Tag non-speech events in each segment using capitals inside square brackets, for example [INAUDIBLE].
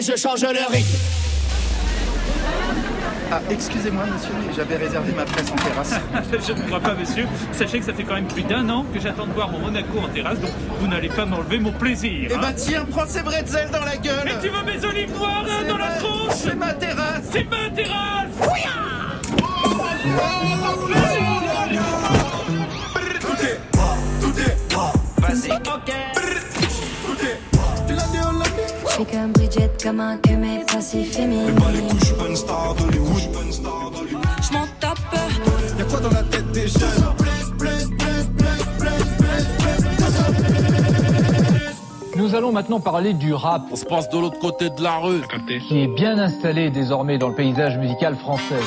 je change le rythme? Ah, excusez-moi, monsieur, mais j'avais réservé ma place en terrasse. [LAUGHS] je ne crois pas, monsieur. Sachez que ça fait quand même plus d'un an que j'attends de voir mon Monaco en terrasse, donc vous n'allez pas m'enlever mon plaisir. Eh hein. bah tiens, prends ces bretzels dans la gueule Mais tu veux mes olives noires hein, dans la tronche? C'est ma terrasse C'est ma terrasse Je comme Bridget, comme un que mes passifs féminines. Je m'en tape. Y'a quoi dans la tête des jeunes? Nous allons maintenant parler du rap, On se passe de l'autre côté de la rue. qui est bien installé désormais dans le paysage musical français.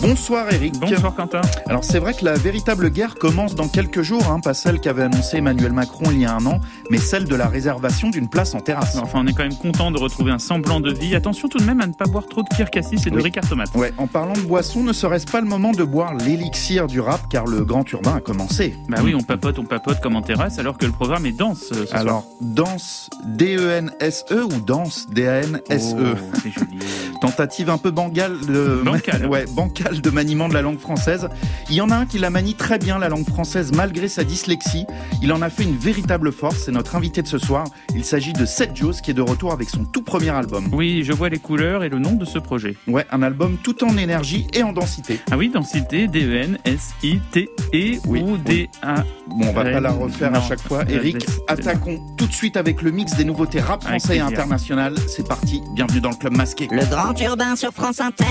Bonsoir Eric. Bonsoir Quentin. Alors c'est vrai que la véritable guerre commence dans quelques jours, hein, pas celle qu'avait annoncé Emmanuel Macron il y a un an, mais celle de la réservation d'une place en terrasse. Enfin, on est quand même content de retrouver un semblant de vie. Attention tout de même à ne pas boire trop de Pierre Cassis et de Oui. Ricard Tomate. Ouais, en parlant de boisson, ne serait-ce pas le moment de boire l'élixir du rap car le grand urbain a commencé Bah oui, on papote, on papote comme en terrasse alors que le programme est dense euh, ce soir. Alors, danse D-E-N-S-E E ou danse D-A-N-S-E Oh, c'est joli. [LAUGHS] Tentative un peu bangale de... Bancale. [LAUGHS] ouais, bancale de maniement de la langue française. Il y en a un qui la manie très bien, la langue française, malgré sa dyslexie. Il en a fait une véritable force. C'est notre invité de ce soir. Il s'agit de Seth Jones qui est de retour avec son tout premier album. Oui, je vois les couleurs et le nom de ce projet. Ouais, un album tout en énergie et en densité. Ah oui, densité, D-E-N-S-I-T-E Oui, ou. D-A. Bon, on va pas la refaire à chaque fois. Eric, attaquons tout de suite avec le mix des nouveautés rap français et international. C'est parti. Bienvenue dans le club masqué. Le grand urbain sur France Inter.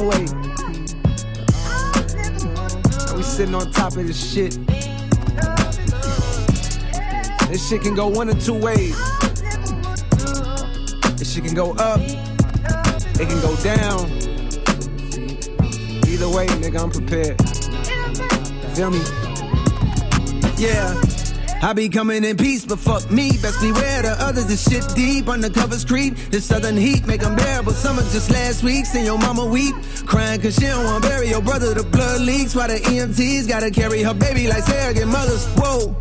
Long way. And we sitting on top of this shit. This shit can go one of two ways. This shit can go up. It can go down. Either way, nigga, I'm prepared. Feel me? Yeah. I be coming in peace, but fuck me. Best beware the others. This shit deep. Undercovers creep. This southern heat make them bearable. Summer just last week. Seen your mama weep. Crying cause she don't want to bury your brother. The blood leaks. While the EMTs gotta carry her baby like surrogate mothers. Whoa.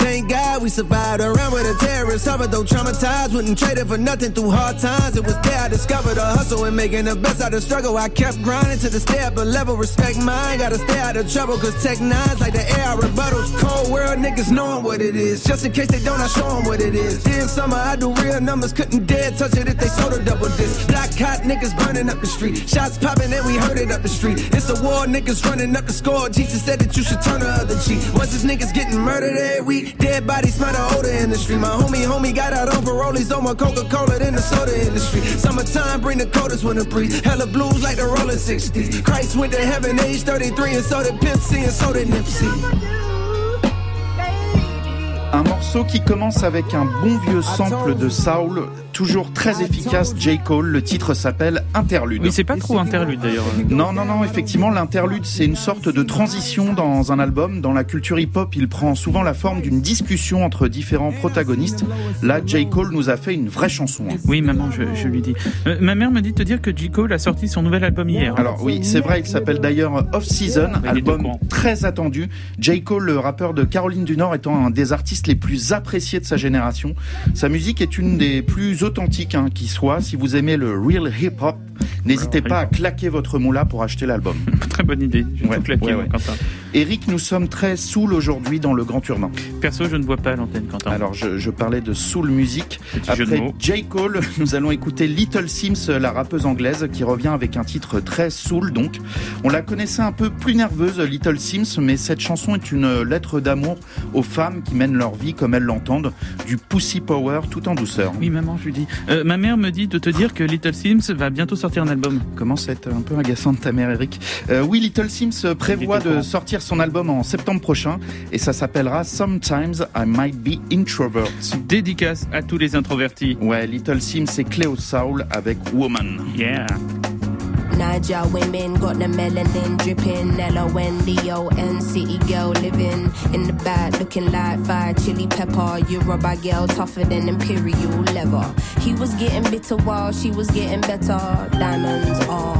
Thank God we survived around with a terrorist. Suffered though traumatized, wouldn't trade it for nothing through hard times. It was there I discovered the hustle and making the best out of struggle. I kept grinding to the step, but level respect mine. Gotta stay out of trouble, cause tech nines like the air I rebuttals. Cold world niggas knowing what it is. Just in case they don't, I show them what it is. Then summer, I do real numbers, couldn't dare touch it if they sold a double disc. Black hot niggas burning up the street. Shots popping and we heard it up the street. It's a war, niggas running up the score. Jesus said that you should turn the other cheek. Once these niggas getting murdered every week, dead bodies smell the odor in the street. My homie, homie got out on parole. On my Coca Cola than the soda industry. Summertime bring the coldest winter breeze. Hella blues like the rolling 60s. Christ went to heaven age 33 and so did Pimp C and so did Nipsey. Un morceau qui commence avec un bon vieux sample de Saul, toujours très efficace, J. Cole. Le titre s'appelle Interlude. Oui, c'est pas trop interlude d'ailleurs. Non, non, non, effectivement, l'interlude, c'est une sorte de transition dans un album. Dans la culture hip-hop, il prend souvent la forme d'une discussion entre différents protagonistes. Là, J. Cole nous a fait une vraie chanson. hein. Oui, maman, je, je lui dis. Euh, ma mère me dit de te dire que J. Cole a sorti son nouvel album hier. Alors oui, c'est vrai, il s'appelle d'ailleurs Off Season, album très attendu. J. Cole, le rappeur de Caroline du Nord, étant un des artistes les plus appréciés de sa génération. Sa musique est une des plus authentiques hein, qui soit. Si vous aimez le real hip-hop, n'hésitez pas à claquer votre moula pour acheter l'album. [LAUGHS] Très bonne idée. Je vais Ouais, tout claquer, ouais, ouais. Quentin. Eric, nous sommes très soul aujourd'hui dans le Grand Urbain. Perso, je ne vois pas à l'antenne, Quentin. Alors, je, je parlais de soul music. Petit jeu de Après. J. Cole, [LAUGHS] nous allons écouter Little Sims, la rappeuse anglaise, qui revient avec un titre très soul, donc. On la connaissait un peu plus nerveuse, Little Sims, mais cette chanson est une lettre d'amour aux femmes qui mènent leur vie comme elles l'entendent, du pussy power tout en douceur. Oui, maman, je lui dis. Euh, ma mère me dit de te dire que Little Sims va bientôt sortir un album. Commence à être un peu agaçant de ta mère, Eric. Euh, oui, Little Sims prévoit est au de sortir son album en septembre prochain, et ça s'appellera Sometimes I Might Be Introvert. Dédicace à tous les introvertis. Ouais, Little Sims et Cleo Soul avec Woman. Yeah. Niger women got the melanin dripping. L-O-N-D-O-N city girl living in the back looking like fire chili pepper. Yoruba girl tougher than imperial leather. He was getting bitter while she was getting better. Diamonds are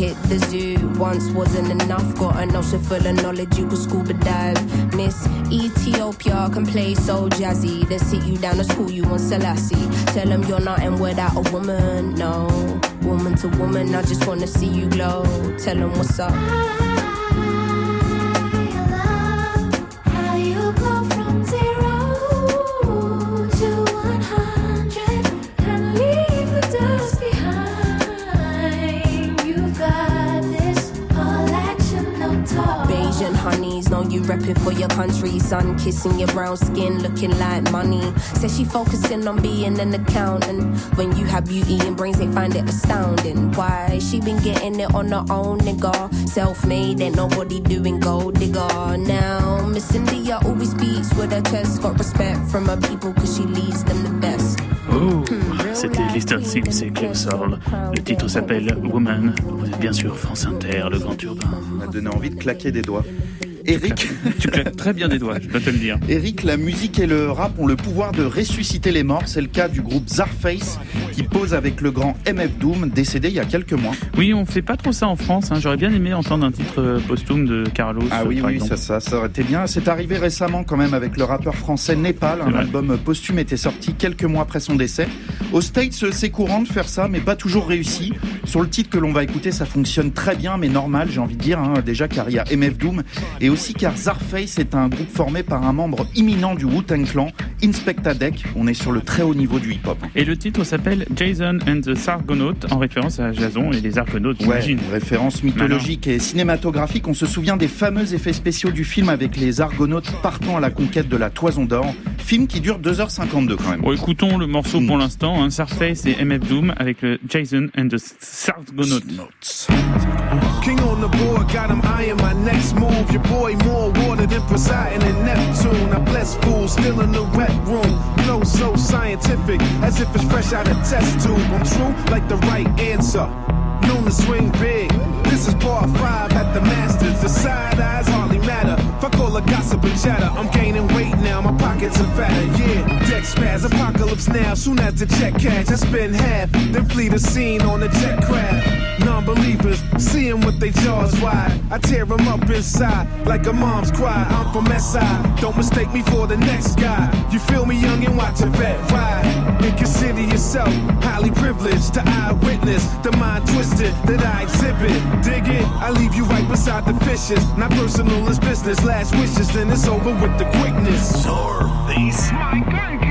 Hit the zoo once wasn't enough. Got an ocean full of knowledge, you could scuba dive. Miss Ethiopia can play so jazzy. They sit you down to school, you want Selassie. Tell them you're not nothing without a woman, no. Woman to woman, I just wanna see you glow. Tell them what's up. Honeys, know you repping for your country. Sun kissing your brown skin, looking like money. Says she focusing on being an accountant. When you have beauty and brains, they find it astounding. Why? She been getting it on her own, nigga. Self made, ain't nobody doing gold digger. Now, Miss India always speaks with her chest. Got respect from her people, cause she leads them the best. C'était Little Sims et Cleo Soul. Le titre s'appelle Woman. Vous êtes bien sûr France Inter, le grand urbain. m'a donné envie de claquer des doigts. Eric, Tu claques très bien des doigts, je dois te le dire. Eric, la musique et le rap ont le pouvoir de ressusciter les morts. C'est le cas du groupe Zarface qui pose avec le grand MF Doom, décédé il y a quelques mois. Oui, on fait pas trop ça en France. hein. J'aurais bien aimé entendre un titre euh, posthume de Carlos. Ah oui, ça, ça, ça aurait été bien. C'est arrivé récemment quand même avec le rappeur français Népal. Un album posthume était sorti quelques mois après son décès. Aux States, c'est courant de faire ça, mais pas toujours réussi. Sur le titre que l'on va écouter, ça fonctionne très bien, mais normal, j'ai envie de dire, hein, déjà car il y a MF Doom, et aussi car Zarface est un groupe formé par un membre imminent du Wu-Tang Clan, Inspecta Deck. On est sur le très haut niveau du hip-hop. Et le titre s'appelle Jason and the Argonautes, en référence à Jason et les Argonautes, Ouais, j'imagine. une référence mythologique et cinématographique. On se souvient des fameux effets spéciaux du film avec les Argonautes partant à la conquête de la Toison d'Or. Film qui dure 2h52 quand même. Bon, écoutons le morceau Mm. pour l'instant, hein, et MF Doom avec le Jason and the. Notes. King on the board, got him eyeing my next move. Your boy more water than Poseidon and Neptune. I bless fools still in the wet room. Flow so scientific, as if it's fresh out of test tube. I'm true like the right answer. Known to swing big. This is part five at the Masters. The side eyes hardly matter. Fuck all the gossip and chatter. I'm gaining weight now, my pockets are fatter. Yeah, deck spaz, apocalypse now. Soon the check cash, I spend half, then flee the scene on a jet craft. Non-believers, seeing with they jaws wide. I tear them up inside like a mom's cry. I'm from SI, don't mistake me for the next guy. You feel me, young, and watch a vet ride. And consider yourself highly privileged to eyewitness the mind twisted that I exhibit. Dig it, I leave you right beside the fishes. Not personal, it's business. Last wishes, then it's over with the quickness. Face. My gun can't stop it.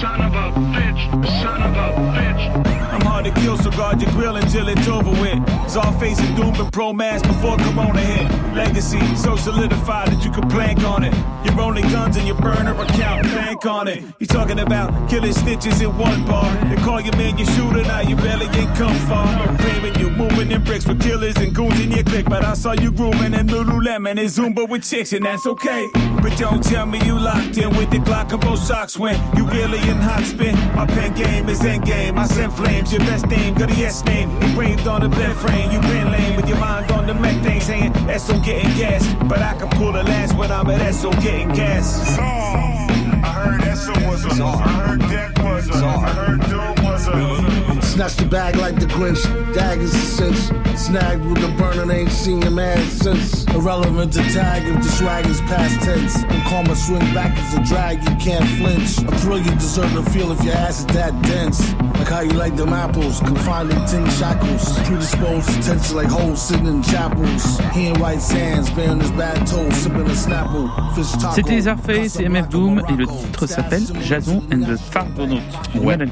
Son of a bitch. Son of a bitch. I'm hard to kill, so guard your grill until it's over with. Czarface and Doom and Pro Mass before Corona hit. Legacy so solidified that you can plank on it. Your only guns in your burner account, bank on it. You talking about killing stitches in one bar. They call your man your shooter, now you barely ain't come far. Claiming you moving in bricks with killers and goons in your clique. But I saw you grooving in Lululemon and Zumba with chicks, and that's okay. But don't tell me you locked in with the Glock and both socks when you really in hot spin. My pen game is end game. I send flames, your best name, got a yes name. Engraved on the bed frame, you been lame with your mind on the methane saying SO getting gas. But I can pull the last when I'm at SO getting gas. I heard SO was a. I heard Deck was a. I heard Doom was a. Snatched the bag like the Grinch, daggers a cinch. Snagged with the burner, ain't seen him ass since. Irrelevant to tag if the swag is past tense. When karma swing back as a drag, you can't flinch. A thrill you deserve to feel if your ass is that dense. Like how you like them apples, confined in tin shackles. Predisposed to tension like hoes sitting in chapels. He in white sands, bearing his bad toes, sipping a snapple. Fish taco. C'était Zarface et MF Doom et le titre s'appelle Jason and the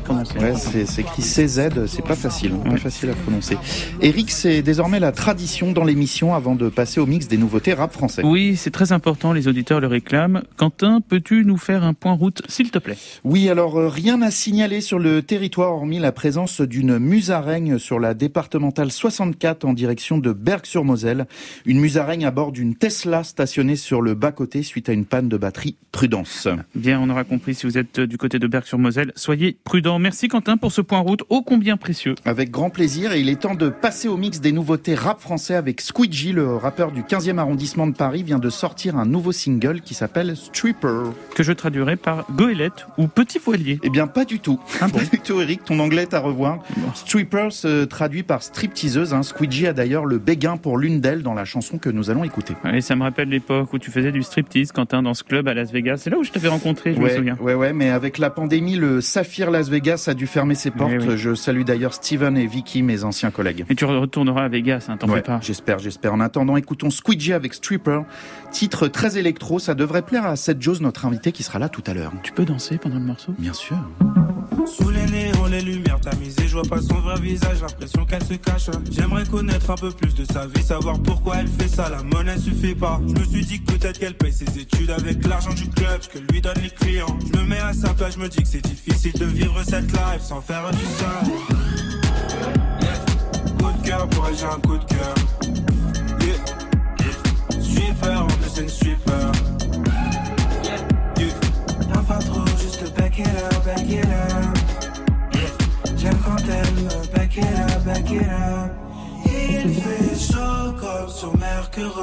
prononcer. Ouais, c'est c'est écrit CZ C'est pas facile, hein, pas facile à prononcer. Eric, c'est désormais la tradition dans l'émission avant de passer au mix des nouveautés rap français. Oui, c'est très important, les auditeurs le réclament. Quentin, peux-tu nous faire un point route, s'il te plaît? Oui, alors euh, rien à signaler sur le territoire hormis la présence d'une musaraigne sur la départementale 64 en direction de Berg-sur-Moselle. Une musaraigne à bord d'une Tesla stationnée sur le bas-côté suite à une panne de batterie. Prudence. Bien, on aura compris si vous êtes du côté de Berg-sur-Moselle. Soyez prudents. Merci Quentin pour ce point route ô combien précieux. Avec grand plaisir et il est temps de passer au mix des nouveautés rap français avec Squidgy, le rappeur du 15e arrondissement de Paris, vient de sortir un nouveau single qui s'appelle Stripper. Que je traduirai par goélette ou petit voilier. Eh bien, pas du tout. Ah bon [LAUGHS] Pas du tout, Eric. Ton anglais est à revoir. Stripper se traduit par stripteaseuse. Hein. Squidgy a d'ailleurs le béguin pour l'une d'elles dans la chanson que nous allons écouter. Et ça me rappelle l'époque où tu faisais du striptease, Quentin, dans ce club à Las Vegas. C'est là où je t'avais rencontré, je me Ouais, souviens. ouais, ouais, mais avec la pandémie, le Saphir Las Vegas a dû fermer ses portes. oui. Je salue d'ailleurs Steven et Vicky, mes anciens collègues. Et tu retourneras à Vegas, hein, t'en Ouais, fais pas. J'espère, j'espère. En attendant, écoutons Squidgy avec Stripper. Titre très électro, ça devrait plaire à Seth Jones, notre invité qui sera là tout à l'heure. Tu peux danser pendant le morceau? Bien sûr. Sous les néons, les lumières tamisées, je vois pas son vrai visage, l'impression qu'elle se cache. J'aimerais connaître un peu plus de sa vie, savoir pourquoi elle fait ça, la monnaie suffit pas. Je me suis dit que peut-être qu'elle paye ses études avec l'argent du club, que lui donnent les clients. Je me mets à sa place, je me dis que c'est difficile de vivre cette life sans faire du sale. Coup de cœur pour elle, j'ai un coup de cœur. Yeah. Sweeper, en plus sweeper. Yeah. Y'a pas trop, juste back it up, back it up. J'aime quand elle me back it up. Il fait chaud comme sur Mercure.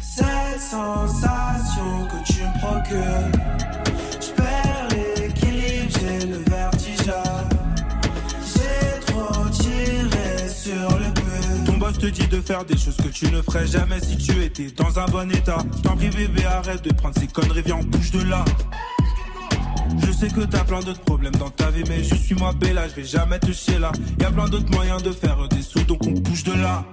Cette sensation que tu me procures. J'perds l'équilibre, j'ai le vertige. J'ai trop tiré sur le boss te dit de faire des choses que tu ne ferais jamais si tu étais dans un bon état. J't'en prie bébé, arrête de prendre ces conneries, viens on bouge de là. Je sais que t'as plein d'autres problèmes dans ta vie, mais je suis moi Bella, je vais jamais te chier là. Y a plein d'autres moyens de faire des sous, donc on bouge de là.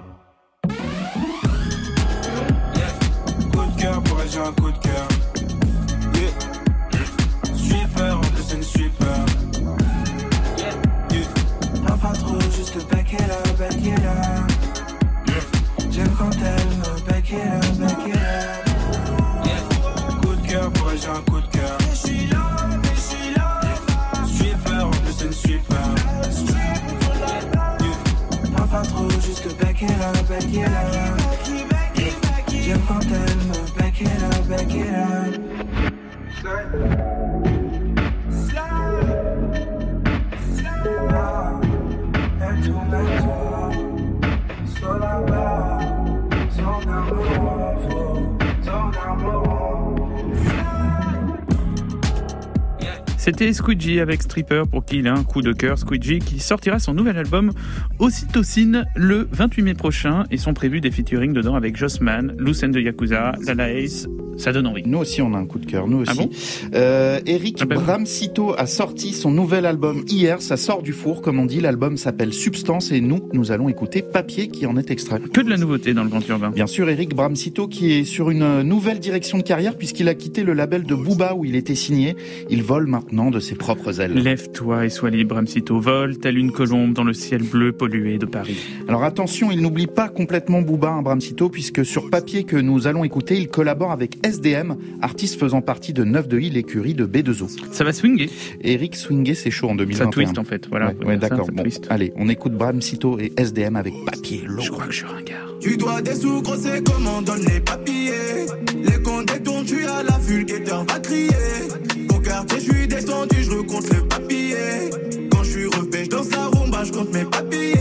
Squidgy avec Stripper pour qui il a un coup de cœur. Squidgy qui sortira son nouvel album Ocytocine le 28 mai prochain et sont prévus des featuring dedans avec Jossman, Lucen de Yakuza, Lala Ace. Ça donne envie. Nous aussi, on a un coup de cœur. Nous aussi. Ah bon Euh, Eric Ah ben. Bramsito a sorti son nouvel album hier. Ça sort du four, comme on dit. L'album s'appelle Substance et nous, nous allons écouter Papier qui en est extrait. Que de la nouveauté dans le Grand Urbain. Bien sûr, Eric Bramsito qui est sur une nouvelle direction de carrière puisqu'il a quitté le label de Booba où il était signé. Il vole maintenant de ses propres ailes. Lève-toi et sois libre, Bramsito. Vole telle une colombe dans le ciel bleu pollué de Paris. Alors attention, il n'oublie pas complètement Booba, hein, Bramsito, puisque sur papier que nous allons écouter, il collabore avec SDM, artiste faisant partie de 9 de I, l'écurie de B2O. Ça va swinguer. Eric Swingé, c'est chaud en 2021. Ça twist en fait. Voilà. Ouais, ouais, d'accord. Bon, allez, on écoute Bramsito et SDM avec papier. lourd. Je crois que je suis ringard. Tu dois des sous, gros, c'est comment on donne les papiers. Les comptes détournent, tu as la vulgaire va crier. Au quartier, je suis descendu, je recompte le papier. Quand je suis repêche dans sa rumba, je compte mes papiers.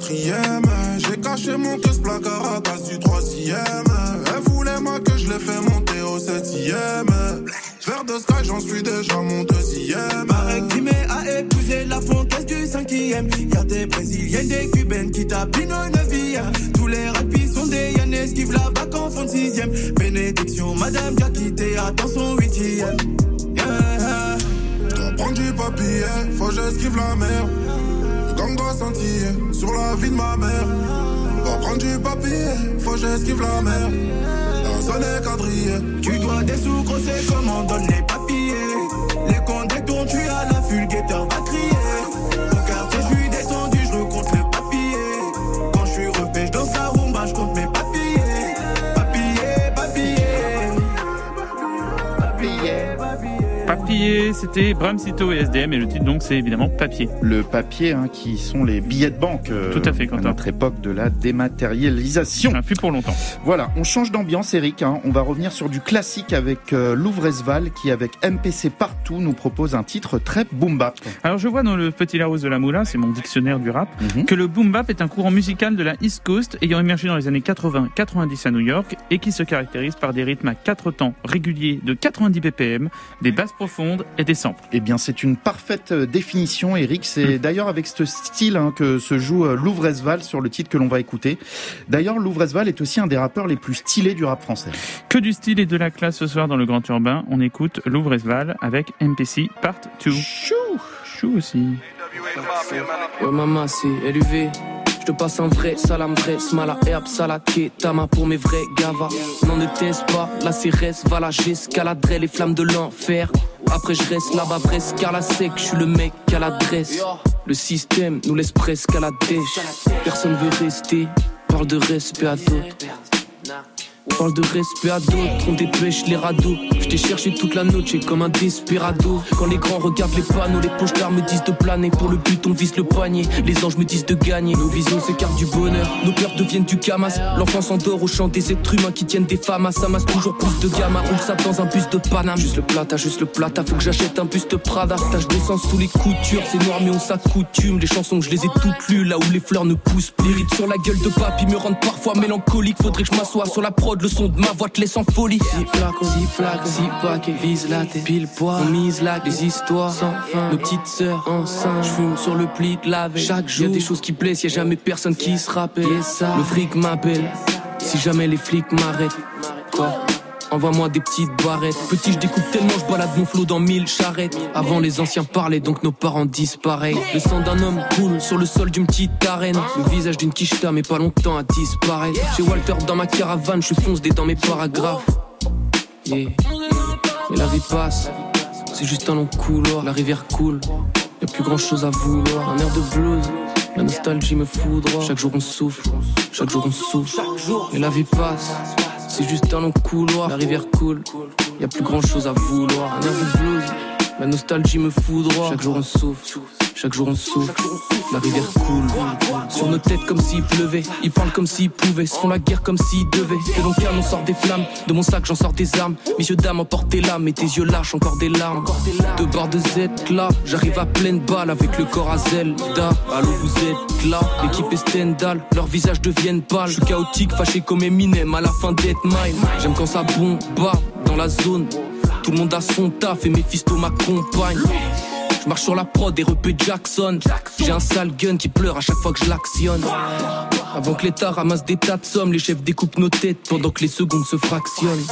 J'ai caché mon caisse placard à du troisième. Elle voulait moi que je l'ai fait monter au septième. Faire de Sky, j'en suis déjà mon deuxième. Pareil Crimée a épousé la fontaine du cinquième. Y'a des brésiliennes, des cubaines qui tapinent au neuvième. Tous les rapis sont des Yann esquive la bac en fond de sixième. Bénédiction, madame qui a quitté, attend son huitième. Yeah. Prendre du papier, faut que j'esquive la mer. Gang doit scintiller sur la vie de ma mère. Pour prendre du papier, faut que j'esquive la mer. La zone est quadrillée. Tu dois des sous, c'est comment on donne les papiers. Les comptes tournent, tu as la fulguetteur va Papier, c'était Bramsito et SDM et le titre donc c'est évidemment Papier. Le papier, hein, qui sont les billets de banque. euh, Tout à fait, À Quentin. notre époque de la dématérialisation. Ah, plus pour longtemps. Voilà, on change d'ambiance, Eric. hein. On va revenir sur du classique avec euh, Louvresval, qui avec MPC partout nous propose un titre très boom bap. Alors je vois dans le Petit Larousse de la Moula, c'est mon dictionnaire du rap, Mhm. que le boom bap est un courant musical de la East Coast ayant émergé dans les années 80-90 à New York et qui se caractérise par des rythmes à quatre temps réguliers de 90 BPM, des basses profondes et des samples. Eh bien, c'est une parfaite euh, définition, Eric. C'est d'ailleurs avec ce style hein, que se joue euh, Louvresval sur le titre que l'on va écouter. D'ailleurs, Louvresval est aussi un des rappeurs les plus stylés du rap français. Que du style et de la classe ce soir dans le Grand Urbain, on écoute Louvresval avec MPC Part 2. Chou Chou aussi. Ouais, maman, c'est LUV. Je te passe un vrai salam, vrai smala, herbe, salade, tama pour mes vrais gavas. N'en ne teste pas, la CRS, voilà, j'escaladerai les flammes de l'enfer. Après, je reste là-bas, vrai la sec, je suis le mec à l'adresse. Le système nous laisse presque à la dèche. Personne veut rester, parle de respect à d'autres. Parle de respect à d'autres, on dépêche les radeaux. Je t'ai cherché toute la noche comme un desperado. Quand les grands regardent les panneaux, les poches me disent de planer. Pour le but, on vise le panier. Les anges me disent de gagner. Nos visions s'écartent du bonheur. Nos peurs deviennent du camas. L'enfant s'endort au chant des êtres humains qui tiennent des femmes. À ça masse toujours plus de gamma. Roule ça dans un bus de Paname. Juste le plata, juste le plata. Faut que j'achète un buste Prada. Tâche d'essence sous les coutures. C'est noir, mais on s'accoutume. Les chansons, je les ai toutes lues. Là où les fleurs ne poussent plus. Les rides sur la gueule de papy me rendent parfois mélancolique. Faudrait que je m'assoie sur la prod. Le son de ma voix te laisse en folie. Si flacons, si flacons, si paquets, vise la tête, pile poids. On mise là des histoires sans fin. Nos petites sœurs enceintes, je fume sur le pli de la veille. Chaque jour, y a des choses qui blessent, y a jamais personne qui se rappelle. Le fric m'appelle, si jamais les flics m'arrêtent. Quoi? Envoie-moi des petites barrettes. Petit, je découpe tellement, je balade mon flot dans mille charrettes. Avant, les anciens parlaient, donc nos parents disparaissent. Le sang d'un homme coule sur le sol d'une petite arène. Le visage d'une quicheta, mais pas longtemps à disparaître. Chez Walter, dans ma caravane, je fonce des dans mes paragraphes. Yeah. Mais la vie passe, c'est juste un long couloir. La rivière coule, y a plus grand chose à vouloir. Un air de blues, la nostalgie me foudroie. Chaque jour on souffle, chaque jour on souffle. Et la vie passe, c'est juste un long couloir. La rivière coule, y a plus grand chose à vouloir. La nostalgie me foudroie. Chaque jour on souffle, chaque jour on souffle. La rivière coule sur nos têtes comme s'il pleuvait. Ils parlent comme s'ils pouvaient, se font la guerre comme s'ils devaient. De mon cœur, on sort des flammes. De mon sac, j'en sors des armes. Messieurs, dames, emportez l'âme. Et tes yeux lâchent encore des larmes. Deux barres de Z là, j'arrive à pleine balle avec le corps à Zelda. Allô, vous êtes là, l'équipe est Stendhal. Leurs visages deviennent pâles. Je suis chaotique, fâché comme Eminem à la fin d'Dead Mile. J'aime quand ça bombe dans la zone. Tout le monde a son taf et Mephisto m'accompagne. Je marche sur la prod et repé Jackson. J'ai un sale gun qui pleure à chaque fois que je l'actionne. Avant que l'État ramasse des tas de sommes, les chefs découpent nos têtes pendant que les secondes se fractionnent.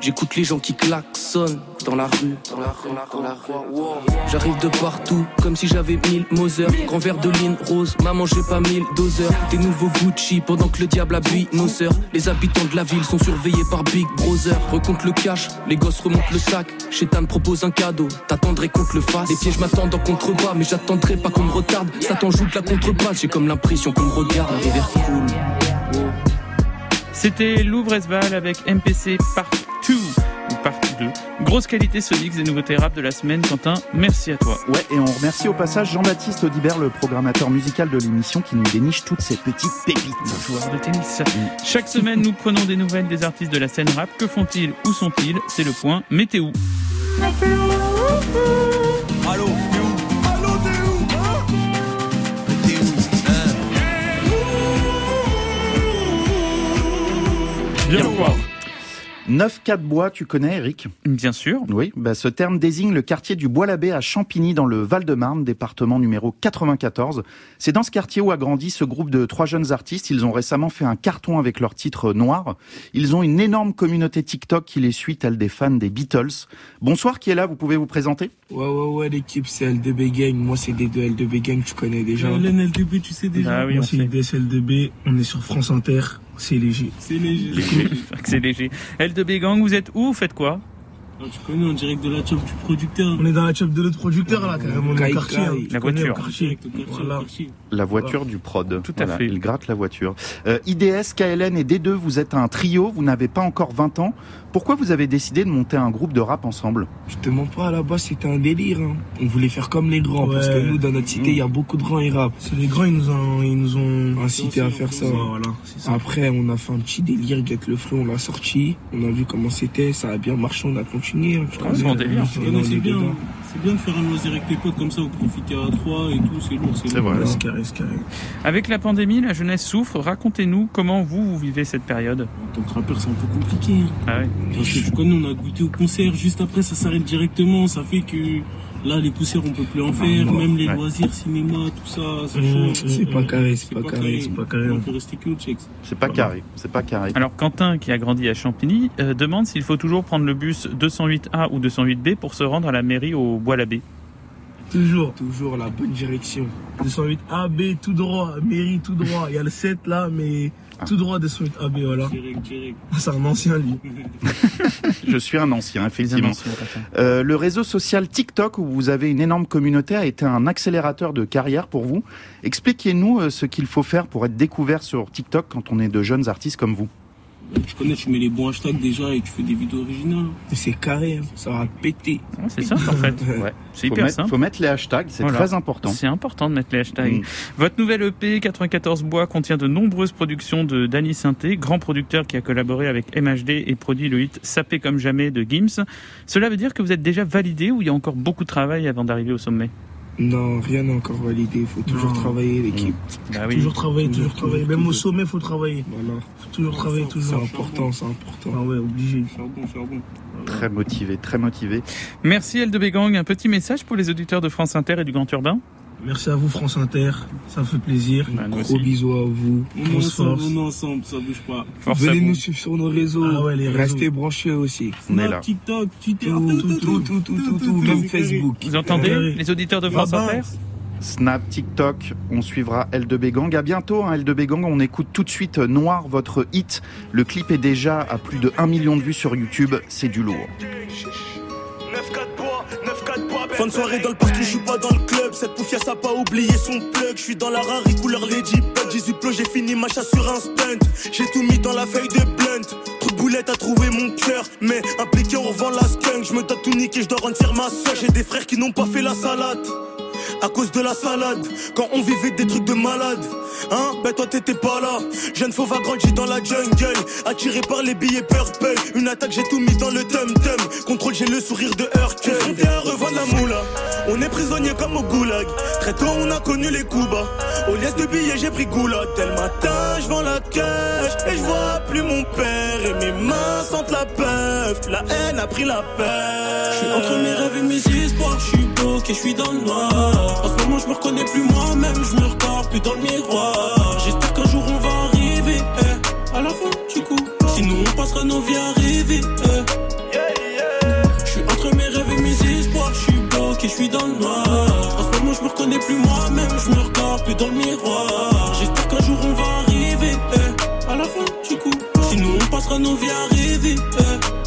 J'écoute les gens qui klaxonnent dans la rue. Dans la rue, dans la rue. J'arrive de partout, comme si j'avais mille Moser. Grand verre de ligne rose, maman j'ai pas mille doseurs. Des nouveaux Gucci pendant que le diable habille nos sœurs. Les habitants de la ville sont surveillés par Big Brother. Recompte le cash, les gosses remontent le sac. Chétan propose un cadeau, t'attendrais qu'on te le fasse. Les pièges m'attendent en contrebas, mais j'attendrai pas qu'on me retarde. Satan joue de la contrebasse, j'ai comme l'impression qu'on me regarde. La rivière coule. C'était Louvresval avec MPC Part 2 ou Part 2. Grosse qualité sonique des nouveautés rap de la semaine, Quentin. Merci à toi. Ouais, et on remercie au passage Jean-Baptiste Audibert, le programmateur musical de l'émission, qui nous déniche toutes ces petites pépites. Joueur de tennis. Chaque semaine, nous prenons des nouvelles des artistes de la scène rap. Que font-ils? Où sont-ils? C'est le point météo. Allô, Bien quoi 9-4 bois, tu connais Eric Bien sûr. Oui, bah, ce terme désigne le quartier du Bois-l'Abbé à Champigny dans le Val-de-Marne, département numéro 94. C'est dans ce quartier où a grandi ce groupe de trois jeunes artistes. Ils ont récemment fait un carton avec leur titre Noir. Ils ont une énorme communauté TikTok qui les suit, telle des fans des Beatles. Bonsoir, qui est là Vous pouvez vous présenter? Ouais, ouais, ouais, l'équipe c'est LDB Gang. Moi c'est des deux LDB Gang, tu connais déjà. Euh, LDB, tu sais déjà. Ah oui, Moi on c'est. IDS LDB, on est sur France Inter, c'est léger. C'est léger. Léger. C'est léger. [LAUGHS] L2B Gang, vous êtes où? Vous faites quoi? Ah, tu connais en direct de la chop du producteur. On est dans la chop de l'autre producteur là, carrément, dans Kai le quartier. Kai. hein. La voiture. quartier. Voilà. La voiture du prod. Tout à Voilà, fait. Il gratte la voiture. Euh, IDS, KLN et D2, vous êtes un trio, vous n'avez pas encore 20 ans. Pourquoi vous avez décidé de monter un groupe de rap ensemble Je te mens pas, à la base c'était un délire. hein. On voulait faire comme les grands, parce que nous dans notre cité il y a beaucoup de grands et rap. C'est les grands, ils nous ont, ils nous ont Incité à faire ça. Voilà, c'est ça. Après on a fait un petit délire, Get le fruit, on l'a sorti. On a vu comment c'était, ça a bien marché, on a continué. hein, Ouais, c'est bien. C'est bien de faire un loisir avec tes potes comme ça, vous profitez à trois et tout, c'est lourd. C'est lourd. vrai. C'est carré, c'est carré. Avec la pandémie, la jeunesse souffre. Racontez-nous comment vous, vous vivez cette période. En tant que rappeur, c'est un peu compliqué. hein. Ah ouais. Parce que tu connais, on a goûté au concert, juste après ça s'arrête directement, ça fait que là les poussières on peut plus en faire, même les Ouais. loisirs, cinéma, tout ça, c'est Mmh, chaud. c'est pas carré, c'est pas carré, c'est pas carré. On peut rester que au check. C'est pas carré, c'est pas carré. Alors Quentin, qui a grandi à Champigny, euh, demande s'il faut toujours prendre le bus 208A ou 208B pour se rendre à la mairie au Bois-l'Abbé. Toujours. Toujours la bonne direction. 208 AB tout droit, mairie tout droit. Il y a le 7 là, mais tout droit 208 AB, voilà. Direct, direct. C'est un ancien lui. [LAUGHS] Je suis un ancien, effectivement. Euh, le réseau social TikTok, où vous avez une énorme communauté, a été un accélérateur de carrière pour vous. Expliquez-nous euh, ce qu'il faut faire pour être découvert sur TikTok quand on est de jeunes artistes comme vous. Tu connais, tu mets les bons hashtags déjà et tu fais des vidéos originales. C'est carré, hein. ça va péter. C'est ça en fait. Ouais. C'est faut hyper mettre, simple. faut mettre les hashtags, c'est Voilà. très important. C'est important de mettre les hashtags. Mm. Votre nouvelle EP 94 Bois contient de nombreuses productions de Danny Sainté, grand producteur qui a collaboré avec MHD et produit le hit Sapé comme jamais de Gims. Cela veut dire que vous êtes déjà validé ou il y a encore beaucoup de travail avant d'arriver au sommet? Non, rien n'est encore validé, il faut toujours Non. travailler l'équipe. Bah oui. Toujours travailler, toujours Toujours, travailler. toujours, Même au sommet, faut travailler. Voilà. Faut toujours travailler, C'est toujours. important, c'est important. Ah ouais, obligé. Charbon, charbon. Très motivé, très motivé. Merci L2B Gang. Un petit message pour les auditeurs de France Inter et du Grand Urbain Merci à vous, France Inter. Ça me fait plaisir. Bah, Gros aussi. bisous à vous. On est ensemble, force. on est ensemble, ça bouge pas. Force Venez nous suivre sur nos réseaux. Ah ouais, les réseaux. Restez branchés aussi. On est là. Snap, TikTok, Twitter, Tout, tout, tout, tout, tout, tout, même Facebook. Vous entendez Ouais. les auditeurs de France. Inter Snap, TikTok, on suivra L2B Gang. À bientôt, hein, L2B Gang. On écoute tout de suite Noir, votre hit. Le clip est déjà à plus de 1 million de vues sur YouTube. C'est du lourd. Fin de soirée dans le parking, je suis pas dans le club. Cette poufiasse a pas oublié son plug. Je suis dans la rare couleur Lady Bug. J'ai plot, j'ai fini ma chasse sur un stunt. J'ai tout mis dans la feuille de blunt. Trop de boulettes à trouver mon cœur. Mais impliqué, on revend la skunk. Je me dois tout niquer, je dois rendre ma soeur. J'ai des frères qui n'ont pas fait la salade. À cause de la salade, quand on vivait des trucs de malade. Hein, ben toi t'étais pas là. Jeune fauve a grandi dans la jungle. Attiré par les billets purple. Une attaque, j'ai tout mis dans le tum-tum. Contrôle, j'ai le sourire de Hercule. Confronté à revendre la moula. On est prisonnier comme au goulag. Très tôt, on a connu les coups bas. Au liesse de billets, j'ai pris goula. Tel matin, je vends la cash. Et je vois plus mon père. Et mes mains sentent la peur. La haine a pris la peur. Je suis entre mes rêves et mes espoirs, je suis bloqué, je suis dans le noir. En ce moment, je me reconnais plus moi-même, je me regarde plus dans le miroir. J'espère qu'un jour on va arriver, eh, à la fin du coup. Sinon, on passera nos vies à rêver, eh. Je suis entre mes rêves et mes espoirs, je suis bloqué, je suis dans le noir. En ce moment, je me reconnais plus moi-même, je me regarde plus dans le miroir. J'espère qu'un jour on va arriver, eh, à la fin du coup. Sinon, on passera nos vies à rêver, eh.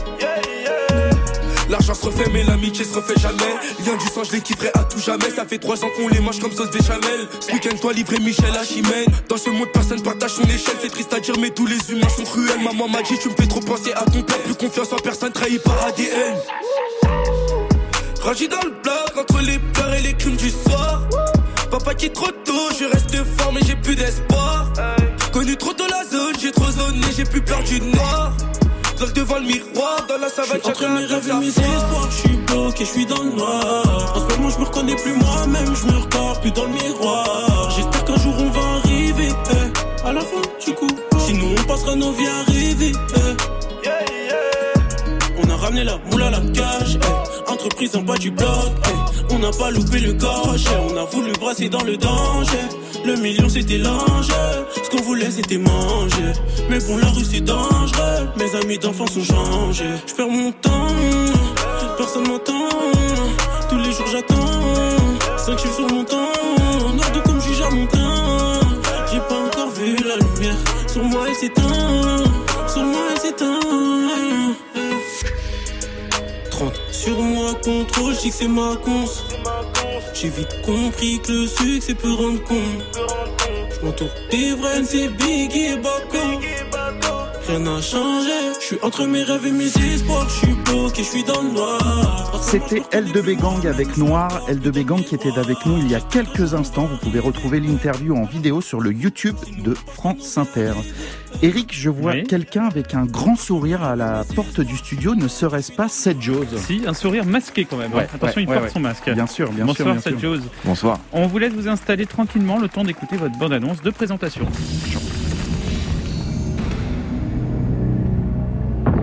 L'argent se refait mais l'amitié se refait jamais. Lien du sang je les kifferai à tout jamais. Ça fait trois ans qu'on les mange comme sauce béchamel. Ce week-end toi livré Michel à Chimène Dans ce monde personne partage son échelle. C'est triste à dire mais tous les humains sont cruels. Maman m'a dit tu me fais trop penser à ton père. Plus confiance en personne trahi par ADN Rangé dans le bloc entre les pleurs et les crimes du soir. Papa qui trop tôt, je reste fort mais j'ai plus d'espoir. Connu trop tôt la zone, j'ai trop zoné, j'ai plus peur du noir Lol devant le miroir, dans la savane, chacun mes rêves et mes espoirs. Je suis bloqué, je suis dans le noir. En ce moment, je me reconnais plus moi-même, je me regarde plus dans le miroir. J'espère qu'un jour on va arriver, eh, à la fin du coup. Sinon, on passera nos vies à rêver, eh, On a ramené la moule à la cage, eh. Entreprise en bas du bloc. Eh, on n'a pas loupé le cachet, on a voulu brasser dans le danger. Le million c'était l'enjeu, ce qu'on voulait c'était manger. Mais bon, la rue c'est dangereux, mes amis d'enfance ont changé. Je perds mon temps, personne m'entend. Tous les jours j'attends, 5 chiffres sur mon temps. Noir de comme juge à mon teint. J'ai pas encore vu la lumière, sur moi elle s'éteint. Sur moi elle s'éteint. 30 sur moi, contrôle, je que c'est ma conce. J'ai vite compris que le succès peut rendre con. Je m'entoure des vrais, c'est Biggie et Baco. Rien n'a changé, je suis entre mes rêves et mes espoirs. Je suis bloqué, je suis dans le noir. C'était L2B Gang avec Noir, L2B Gang qui était avec nous il y a quelques instants. Vous pouvez retrouver l'interview en vidéo sur le YouTube de France Inter. Eric, je vois Oui. quelqu'un avec un grand sourire à la porte du studio. Ne serait-ce pas Seth Jones Si, un sourire masqué quand même. hein. Ouais, Attention, ouais, il porte ouais. son masque. Bien sûr, bien sûr, Bonsoir, Seth. Jose. Bonsoir. On vous laisse vous installer tranquillement le temps d'écouter votre bande-annonce de présentation.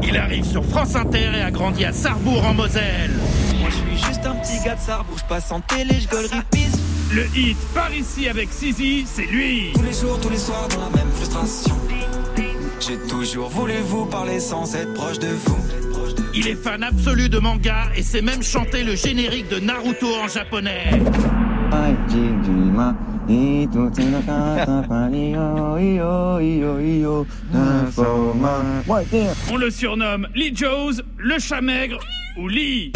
Il arrive sur France Inter et a grandi à Sarrebourg en Moselle. Moi je suis juste un petit gars de Sarrebourg, je passe en télé, je gueule ripis. Le hit Par ici avec Sizi, c'est lui. Tous les jours, tous les soirs dans la même frustration. J'ai toujours voulu vous parler sans être proche de vous. Il est fan absolu de manga et sait même chanter le générique de Naruto en japonais. On le surnomme Lee Joes, le chat maigre ou Lee.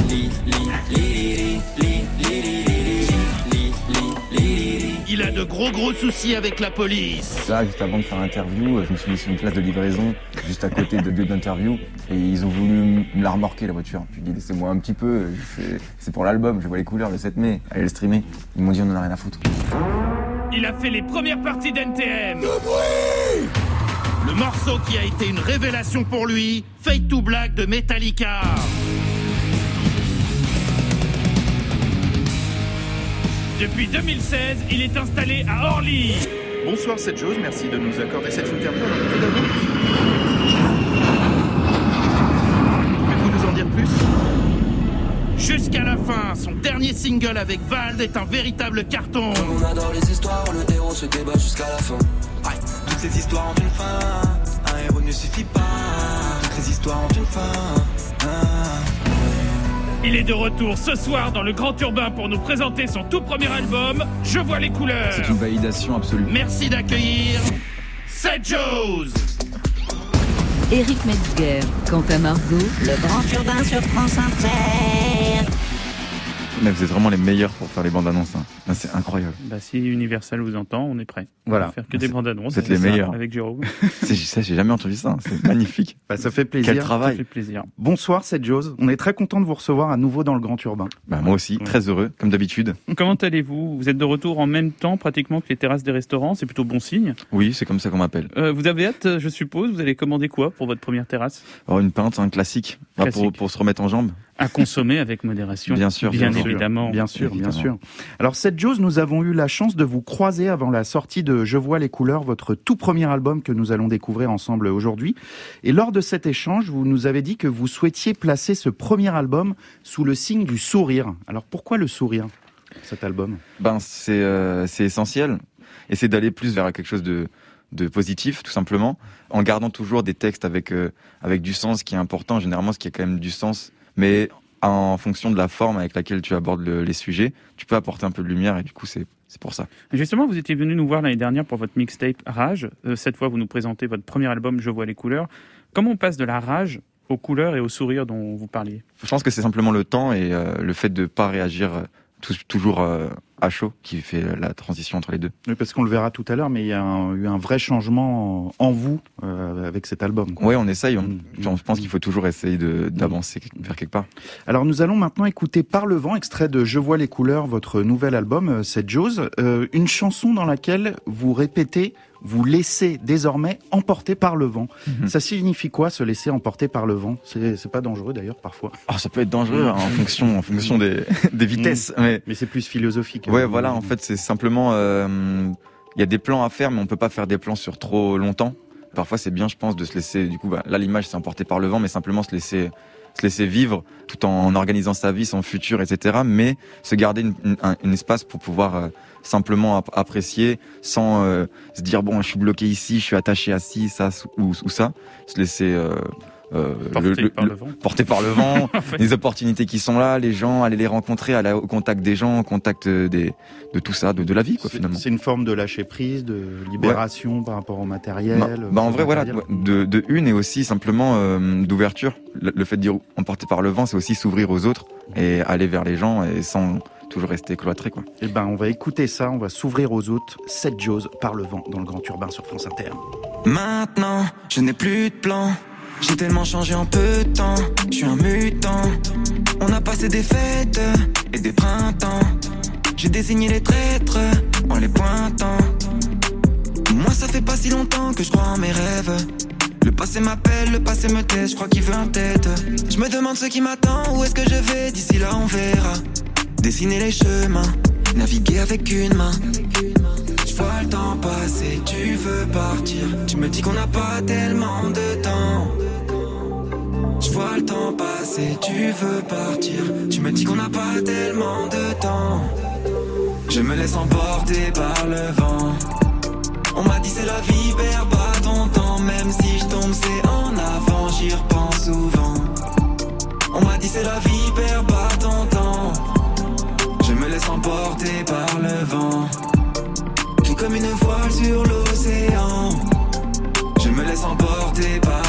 Il a de gros gros soucis avec la police. Là, juste avant de faire l'interview, je me suis mis sur une place de livraison, juste à côté de lieu d'interview, et ils ont voulu me la remorquer, la voiture. Je lui ai dit, laissez-moi un petit peu, c'est pour l'album, je vois les couleurs le 7 mai, allez le streamer. Ils m'ont dit, on en a rien à foutre. Il a fait les premières parties d'NTM. Le morceau qui a été une révélation pour lui, Fade to Black de Metallica. Depuis 2016, il est installé à Orly. Bonsoir Seth Jones, merci de nous accorder cette interview. Alors, tout d'abord, Pouvez-vous nous en dire plus? Jusqu'à la fin, son dernier single avec Vald est un véritable carton. On adore les histoires où le héros se débat jusqu'à la fin. Ouais, toutes ces histoires ont une fin. Un héros ne suffit pas. Toutes les histoires ont une fin. Ah. Il est de retour ce soir dans le Grand Urbain pour nous présenter son tout premier album, Je vois les couleurs. C'est une validation absolue. Merci d'accueillir Seth Jones. Éric Metzger, quant à Margot, Le grand urbain sur France Inter. Mais vous êtes vraiment les meilleurs pour faire les bandes annonces. hein. C'est incroyable. Bah, si Universal vous entend, on est prêt. Voilà. On va faire que des bandes annonces. Vous êtes les meilleurs. Avec Jérôme. [LAUGHS] C'est- ça, j'ai jamais entendu ça. C'est magnifique. Bah, ça fait plaisir. Quel travail. Ça fait plaisir. Bonsoir Seth Jones, on est très content de vous recevoir à nouveau dans le Grand Urbain. Bah, moi aussi, très heureux, comme d'habitude. Comment allez-vous? Vous êtes de retour en même temps pratiquement que les terrasses des restaurants, c'est plutôt bon signe. Oui, c'est comme ça qu'on m'appelle. Euh, vous avez hâte, je suppose, vous allez commander quoi pour votre première terrasse? Alors, une pinte, un classique. Bah, pour, Classique. pour se remettre en jambes. À consommer avec modération. Bien sûr, bien, bien sûr. évidemment. Bien sûr, bien sûr. Alors, Seth Jones, nous avons eu la chance de vous croiser avant la sortie de Je vois les couleurs, votre tout premier album que nous allons découvrir ensemble aujourd'hui. Et lors de cet échange, vous nous avez dit que vous souhaitiez placer ce premier album sous le signe du sourire. Alors, pourquoi le sourire, cet album? Ben, c'est euh, c'est essentiel. Et c'est d'aller plus vers quelque chose de, de positif, tout simplement, en gardant toujours des textes avec, euh, avec du sens qui est important, généralement, ce qui a quand même du sens. Mais en fonction de la forme avec laquelle tu abordes le- les sujets, tu peux apporter un peu de lumière et du coup, c'est c'est pour ça. Justement, vous étiez venu nous voir l'année dernière pour votre mixtape Rage. Euh, cette fois, vous nous présentez votre premier album Je vois les couleurs. Comment on passe de la rage aux couleurs et au sourire dont vous parliez? Je pense que c'est simplement le temps et euh, le fait de pas réagir euh, tou- toujours euh, à chaud qui fait la transition entre les deux. Oui, parce qu'on le verra tout à l'heure, mais il y a un- eu un vrai changement en vous euh, avec cet album. Ouais, on essaye. On, Mm. je pense qu'il faut toujours essayer d'avancer vers quelque part. Alors nous allons maintenant écouter Par le vent, extrait de Je vois les couleurs, votre nouvel album, euh, c'est Jaws, euh, une chanson dans laquelle vous répétez, vous laissez désormais emporter par le vent. Mhm. Ça signifie quoi, se laisser emporter par le vent? C'est pas dangereux d'ailleurs parfois. Oh, ça peut être dangereux hein, en fonction, en fonction des, [LAUGHS] des vitesses. Mais, Mais c'est plus philosophique. ouais, hein. voilà, en fait, c'est simplement. euh, Il y a des plans à faire, mais on peut pas faire des plans sur trop longtemps. Parfois, c'est bien, je pense, de se laisser. Du coup, bah, là, l'image, c'est emporté par le vent, mais simplement se laisser se laisser vivre tout en organisant sa vie, son futur, etc. Mais se garder une- un, espace pour pouvoir euh, simplement ap- apprécier sans euh, se dire bon, je suis bloqué ici, je suis attaché à ci, ça ou, ou ça. Se laisser euh, euh, Porter par le vent. porter par le vent, En fait. les opportunités qui sont là, les gens, aller les rencontrer, aller au contact des gens, au contact euh, des, de tout ça, de, de la vie, quoi, finalement. C'est une forme de lâcher prise, de libération par rapport au matériel. Bah, bah, en au vrai, voilà, de, de une et aussi simplement euh, d'ouverture. Le, le fait de dire emporté par le vent, c'est aussi s'ouvrir aux autres et aller vers les gens et sans toujours rester cloîtré, quoi. Eh ben, on va écouter ça, on va s'ouvrir aux autres. 7 Jaws par le vent dans le Grand Urbain sur France Inter. Maintenant, je n'ai plus de plan. J'ai tellement changé en peu de temps. Je suis un mutant. On a passé des fêtes et des printemps. J'ai désigné les traîtres en les pointant. Moi, ça fait pas si longtemps que je crois en mes rêves. Le passé m'appelle, le passé me teste, je crois qu'il veut un tête. Je me demande ce qui m'attend, où est-ce que je vais, d'ici là on verra. Dessiner les chemins, naviguer avec une main. Je vois le temps passer, tu veux partir. Tu me dis qu'on n'a pas tellement de temps. Je vois le temps passer, tu veux partir. Tu me dis qu'on n'a pas tellement de temps. Je me laisse emporter par le vent. On m'a dit c'est la vie, perds pas ton temps. Même si je tombe, c'est en avant, j'y repense souvent. On m'a dit c'est la vie, perds pas ton temps. Je me laisse emporter par le vent. Tout comme une voile sur l'océan. Je me laisse emporter par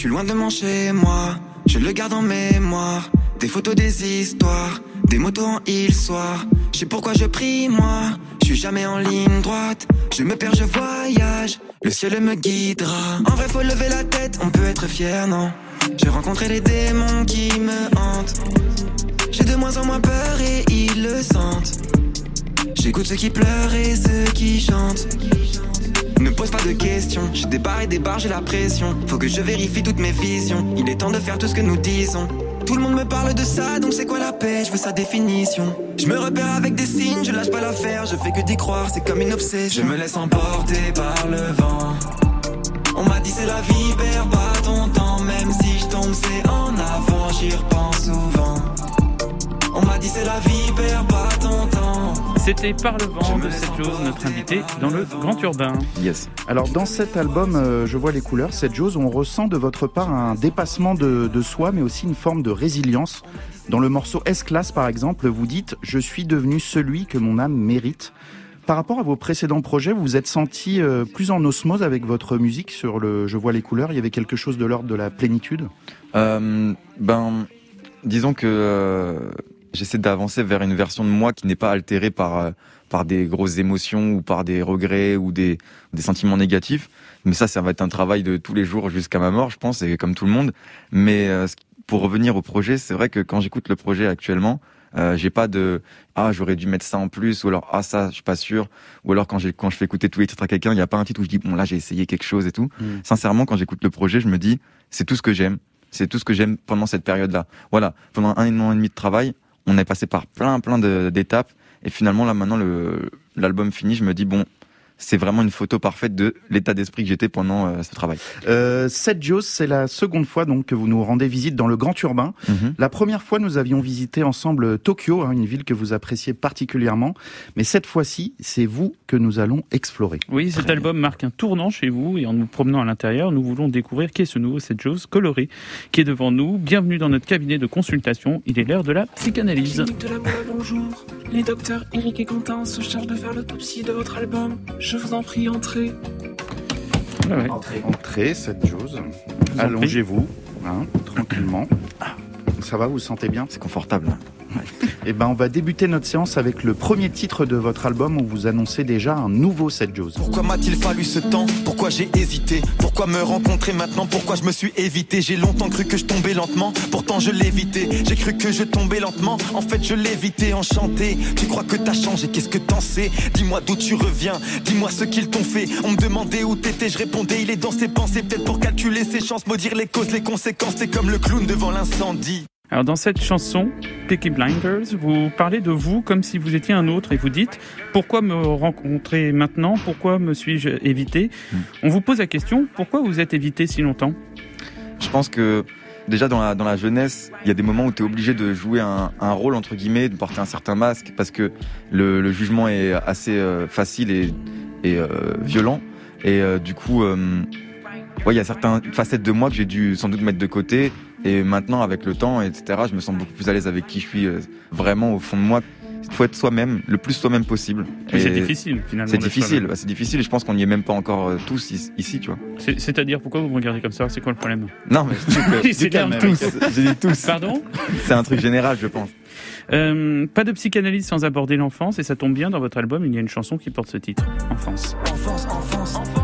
suis loin de mon chez moi, je le garde en mémoire. Des photos, des histoires, des motos en île soir. Je sais pourquoi je prie moi, je suis jamais en ligne droite. Je me perds, je voyage, le ciel me guidera. En vrai, faut lever la tête, on peut être fier, non? J'ai rencontré les démons qui me hantent. J'ai de moins en moins peur et ils le sentent. J'écoute ceux qui pleurent et ceux qui chantent. Ne pose pas de questions, j'ai des barres et des barres, j'ai la pression. Faut que je vérifie toutes mes visions. Il est temps de faire tout ce que nous disons. Tout le monde me parle de ça, donc c'est quoi la paix? Je veux sa définition. Je me repère avec des signes, je lâche pas l'affaire, je fais que d'y croire, c'est comme une obsession. Je me laisse emporter par le vent. On m'a dit c'est la vie, perds pas ton temps, même si je tombe, c'est en avant, j'y repense souvent. On m'a dit c'est la vie, perds pas. C'était Par le vent de cette chose, notre invité dans le Grand Urbain. Yes. Alors dans cet album, euh, je vois les couleurs, cette Jaws, on ressent de votre part un dépassement de, de soi, mais aussi une forme de résilience. Dans le morceau S-Class, par exemple, vous dites « Je suis devenu celui que mon âme mérite ». Par rapport à vos précédents projets, vous vous êtes senti euh, plus en osmose avec votre musique sur le Je vois les couleurs. Il y avait quelque chose de l'ordre de la plénitude? Euh, ben, disons que euh, j'essaie d'avancer vers une version de moi qui n'est pas altérée par euh, par des grosses émotions ou par des regrets ou des des sentiments négatifs. Mais ça, ça va être un travail de tous les jours jusqu'à ma mort, je pense, et comme tout le monde. Mais euh, pour revenir au projet, c'est vrai que quand j'écoute le projet actuellement, euh, j'ai pas de ah j'aurais dû mettre ça en plus ou alors ah ça je suis pas sûr ou alors quand j'ai quand je fais écouter tous les titres à quelqu'un il y a pas un titre où je dis bon là j'ai essayé quelque chose et tout Mm. sincèrement quand j'écoute le projet je me dis c'est tout ce que j'aime c'est tout ce que j'aime pendant cette période là voilà pendant un an et demi de travail on est passé par plein plein d'étapes. Et finalement là maintenant l'album fini je me dis bon c'est vraiment une photo parfaite de l'état d'esprit que j'étais pendant euh, ce travail Euh, Jaws, c'est la seconde fois donc que vous nous rendez visite dans le Grand Urbain. Mhm. La première fois, nous avions visité ensemble Tokyo, hein, une ville que vous appréciez particulièrement. Mais cette fois-ci, c'est vous que nous allons explorer. Oui, cet album marque un tournant chez vous et en nous promenant à l'intérieur, nous voulons découvrir qui est ce nouveau cette chose coloré qui est devant nous. Bienvenue dans notre cabinet de consultation. Il est l'heure de la psychanalyse. Clinique de la Boule, bonjour. Les docteurs Eric et Quentin se chargent de faire l'autopsie de votre album. Je vous en prie, entrez. Entrez, cette Jaws. Allongez-vous, hein, tranquillement. Ça va, vous vous sentez bien? C'est confortable. Eh ben, on va débuter notre séance avec le premier titre de votre album où vous annoncez déjà un nouveau Set Jaws. Pourquoi m'a-t-il fallu ce temps? Pourquoi j'ai hésité? Pourquoi me rencontrer maintenant? Pourquoi je me suis évité? J'ai longtemps cru que je tombais lentement, pourtant je l'évitais. J'ai cru que je tombais lentement, en fait je l'évitais, enchanté. Tu crois que t'as changé, qu'est-ce que t'en sais? Dis-moi d'où tu reviens, dis-moi ce qu'ils t'ont fait. On me demandait où t'étais, je répondais, il est dans ses pensées, peut-être pour calculer ses chances, maudire les causes, les conséquences. C'est comme le clown devant l'incendie. Alors dans cette chanson, Peaky Blinders, vous parlez de vous comme si vous étiez un autre et vous dites pourquoi me rencontrer maintenant? Pourquoi me suis-je évité? On vous pose la question pourquoi vous êtes évité si longtemps? Je pense que déjà dans la, dans la jeunesse, il y a des moments où tu es obligé de jouer un, un rôle, entre guillemets, de porter un certain masque, parce que le, le jugement est assez euh, facile et, et euh, violent. Et euh, du coup, ouais, il y a certaines facettes de moi que j'ai dû sans doute mettre de côté. Et maintenant, avec le temps, etc., je me sens beaucoup plus à l'aise avec qui je suis euh, vraiment au fond de moi. Il faut être soi-même, le plus soi-même possible. Mais c'est difficile, finalement, C'est difficile, bah, c'est difficile. Et je pense qu'on n'y est même pas encore euh, tous ici, tu vois. C'est- C'est-à-dire pourquoi vous me regardez comme ça? C'est quoi le problème? Non, mais s'énerve [LAUGHS] tous. J'ai dit tous. Pardon? C'est un truc général, je pense. Euh, pas de psychanalyse sans aborder l'enfance, et ça tombe bien, dans votre album, il y a une chanson qui porte ce titre, Enfance. Enfance, enfance, je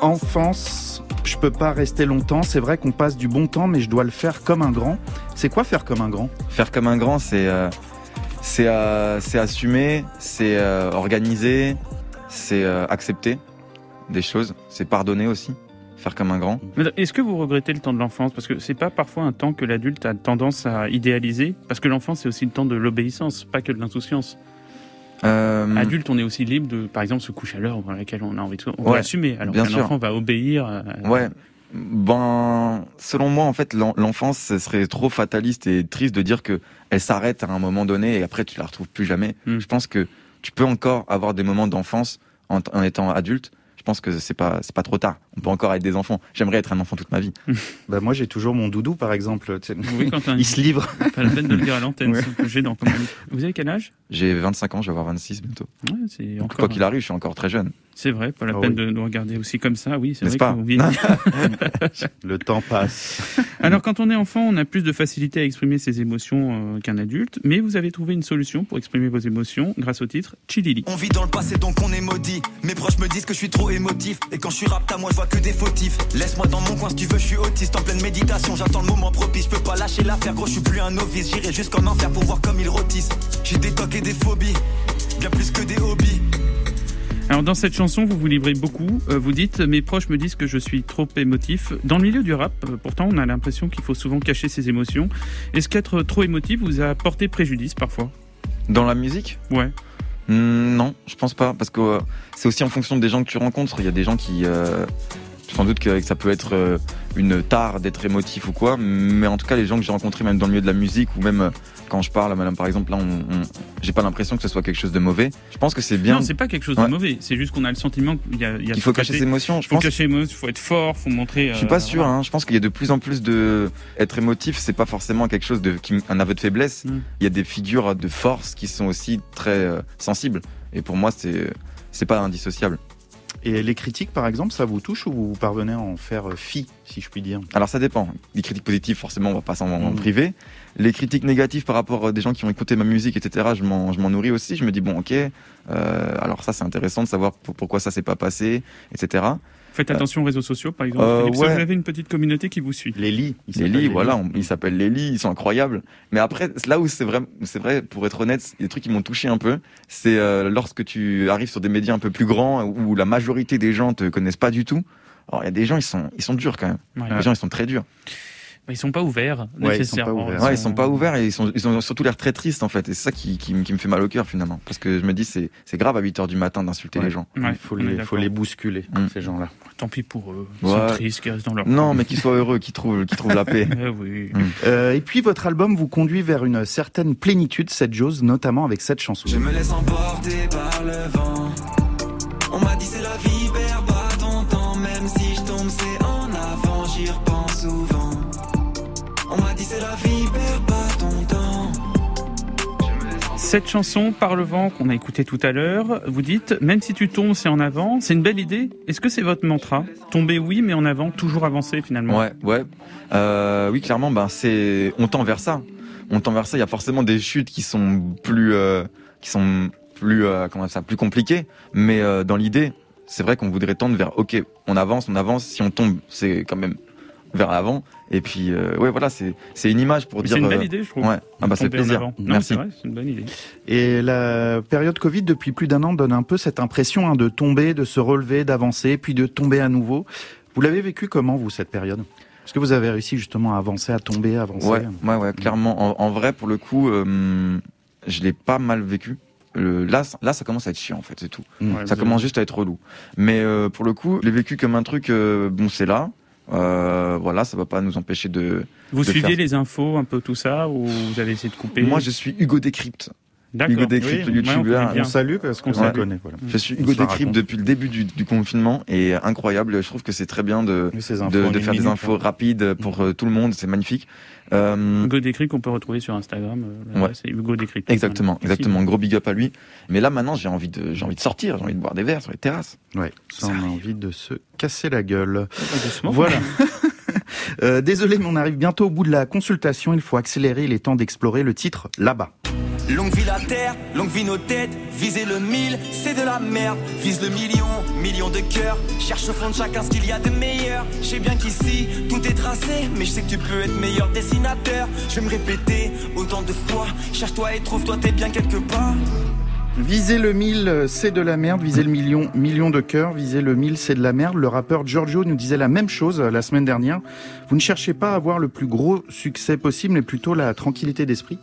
Enfance, je peux pas rester longtemps. C'est vrai qu'on passe du bon temps, mais je dois le faire comme un grand. C'est quoi faire comme un grand? Faire comme un grand, c'est euh, c'est euh, c'est assumer, c'est euh, organiser, c'est euh, accepter des choses, c'est pardonner aussi. Faire comme un grand. Est-ce que vous regrettez le temps de l'enfance? Parce que c'est pas parfois un temps que l'adulte a tendance à idéaliser? Parce que l'enfance, c'est aussi le temps de l'obéissance, pas que de l'insouciance. Euh, Adulte, on est aussi libre de, par exemple, se coucher à l'heure dans laquelle on a envie de. On Ouais, va assumer. Alors bien qu'un sûr. enfant va obéir. à- Ouais. Ben, selon moi, en fait, l'en- l'enfance, ce serait trop fataliste et triste de dire que elle s'arrête à un moment donné et après tu la retrouves plus jamais. Hmm. Je pense que tu peux encore avoir des moments d'enfance en, en étant adulte. Je pense que c'est pas c'est pas trop tard. On peut encore être des enfants. J'aimerais être un enfant toute ma vie. [LAUGHS] bah moi j'ai toujours mon doudou par exemple. Oui. [LAUGHS] Il se livre. Pas la peine de le dire à l'antenne, Ouais. c'est un peu gênant quand même. Vous avez quel âge? J'ai 25 ans, je vais avoir 26 bientôt. Ouais, c'est Donc, encore- Quoi qu'il arrive, je suis encore très jeune. C'est vrai, pas la Ah peine oui. de nous regarder aussi comme ça. Oui, c'est N'est-ce vrai pas. [LAUGHS] Le temps passe. Alors, quand on est enfant, on a plus de facilité à exprimer ses émotions euh, qu'un adulte, mais vous avez trouvé une solution pour exprimer vos émotions grâce au titre Chilili. On vit dans le passé donc on est maudit. Mes proches me disent que je suis trop émotif. Et quand je suis rap, à moi je vois que des fautifs. Laisse-moi dans mon coin si tu veux, je suis autiste en pleine méditation. J'attends le moment propice. Je peux pas lâcher l'affaire, gros, je suis plus un novice. J'irai jusqu'en enfer pour voir comme ils rôtissent. J'ai des tocs et des phobies. Bien plus que des hobbies. Alors, dans cette chanson, vous vous livrez beaucoup. Euh, vous dites Mes proches me disent que je suis trop émotif. Dans le milieu du rap, euh, pourtant, on a l'impression qu'il faut souvent cacher ses émotions. Est-ce qu'être trop émotif vous a porté préjudice parfois? Dans la musique? Ouais. Hmm, Non, je pense pas, parce que euh, c'est aussi en fonction des gens que tu rencontres. Il y a des gens qui, euh, sans doute que ça peut être euh, une tare d'être émotif ou quoi, mais en tout cas les gens que j'ai rencontrés même dans le milieu de la musique ou même euh, quand je parle, à madame par exemple, là, on, on- j'ai pas l'impression que ce soit quelque chose de mauvais. Je pense que c'est bien. Non, c'est pas quelque chose Ouais. de mauvais. C'est juste qu'on a le sentiment qu'il y a. Il y a Il faut cacher ses émotions, je Il faut pense. cacher émotions, il faut être fort, faut montrer. Je suis euh, pas sûr. Hein. Je pense qu'il y a de plus en plus de être émotif. C'est pas forcément quelque chose de qui- un aveu de faiblesse. Mm. Il y a des figures de force qui sont aussi très euh, sensibles. Et pour moi, c'est c'est pas indissociable. Et les critiques par exemple, ça vous touche ou vous parvenez à en faire euh, fi, si je puis dire? Alors ça dépend. Les critiques positives, forcément, on va pas s'en en Mm. priver. Les critiques négatives par rapport à des gens qui ont écouté ma musique, etc. Je m'en je m'en nourris aussi. Je me dis bon, ok. euh, alors ça, c'est intéressant de savoir pour- pourquoi ça s'est pas passé, etc. Faites attention aux réseaux sociaux, par exemple. Euh, Philippe, ça, ouais. vous avez une petite communauté qui vous suit. Les lits. Les lits, voilà, on- ils s'appellent les lits, ils sont incroyables. Mais après, là où c'est vrai, c'est vrai, pour être honnête, il y a des trucs qui m'ont touché un peu. C'est euh, lorsque tu arrives sur des médias un peu plus grands où la majorité des gens te connaissent pas du tout. Alors il y a des gens, ils sont, ils sont durs quand même. Ouais. Les gens, ils sont très durs. Ils sont pas ouverts, Ouais, nécessairement. Ouais, ils sont pas ouverts et ils sont, ils ont surtout l'air très tristes en fait. Et c'est ça qui, qui, me- qui me fait mal au cœur finalement. Parce que je me dis, c'est, c'est grave à 8 heures du matin d'insulter Ouais. les gens. Il faut, les, d'accord. faut les bousculer, Mm. ces gens-là. Tant pis pour eux. Ils Ouais. sont tristes, qu'ils restent dans leur. Non, coin. mais qu'ils soient heureux, qu'ils trouvent, qu'ils trouvent la paix. [LAUGHS] Eh oui. Mm. Euh, et puis votre album vous conduit vers une certaine plénitude, cette Jose, notamment avec cette chanson. Je me laisse emporter par le vent. Cette chanson, Par le vent, qu'on a écouté tout à l'heure, vous dites, même si tu tombes, c'est en avant. C'est une belle idée. Est-ce que c'est votre mantra? Tomber, oui, mais en avant, toujours avancer finalement. Ouais, ouais. Euh, oui, clairement, ben on tend vers ça. On tend vers ça. Il y a forcément des chutes qui sont plus, euh, qui sont plus, euh, comment ça, plus compliquées. Mais dans l'idée, c'est vrai qu'on voudrait tendre vers, ok, on avance, on avance. Si on tombe, c'est quand même, vers l'avant. Et puis, euh, ouais, voilà, c'est c'est une image pour Mais dire. c'est une belle euh, idée, je trouve. Ouais, ah bah, c'est plaisir. Non, Merci. c'est vrai, c'est une bonne idée. Et la période Covid depuis plus d'un an donne un peu cette impression hein, de tomber, de se relever, d'avancer, puis de tomber à nouveau. Vous l'avez vécu comment, vous, cette période? Est-ce que vous avez réussi justement à avancer, à tomber, à avancer? Ouais, ouais, ouais, clairement. En, en vrai, pour le coup, euh, je l'ai pas mal vécu. Le- là, ça- là, ça commence à être chiant, en fait, c'est tout. Ouais, ça commence juste à être relou. Mais euh, pour le coup, je l'ai vécu comme un truc, euh, bon, c'est là. Euh, voilà, ça va pas nous empêcher de. Vous de faire- les infos, un peu tout ça, ou vous avez essayé de couper? Moi, je suis Hugo Décrypte. D'accord. Hugo Décrypte, Oui, on youtubeur. bien. On salue parce qu'on Ouais. connaît. Voilà. Je suis On Hugo Décrypte depuis le début du, du confinement et incroyable. Je trouve que c'est très bien de, infos de, faire des infos hein. rapides pour euh, tout le monde. C'est magnifique. Euh, Hugo Décrypte qu'on peut retrouver sur Instagram. euh, Ouais. C'est Hugo Décrypte. Exactement, Voilà. exactement. Gros big up à lui. Mais là, maintenant, j'ai envie de, j'ai envie de sortir, j'ai envie de boire des verres sur les terrasses. Ouais, ça, on a envie de se casser la gueule. doucement. Voilà. [LAUGHS] Euh, désolé, mais on arrive bientôt au bout de la consultation. Il faut accélérer. Il est temps d'explorer le titre là-bas. Longue vie la terre, longue vie nos têtes, viser le mille, c'est de la merde. Vise le million, million de cœurs, cherche au fond de chacun ce qu'il y a de meilleur. Je sais bien qu'ici, tout est tracé, mais je sais que tu peux être meilleur dessinateur. Je vais me répéter autant de fois, cherche-toi et trouve-toi, t'es bien quelque part. Viser le 1000, c'est de la merde. Viser le million, million de cœurs. Viser le 1000, c'est de la merde. Le rappeur Giorgio nous disait la même chose euh, la semaine dernière. Vous ne cherchez pas à avoir le plus gros succès possible, mais plutôt la tranquillité d'esprit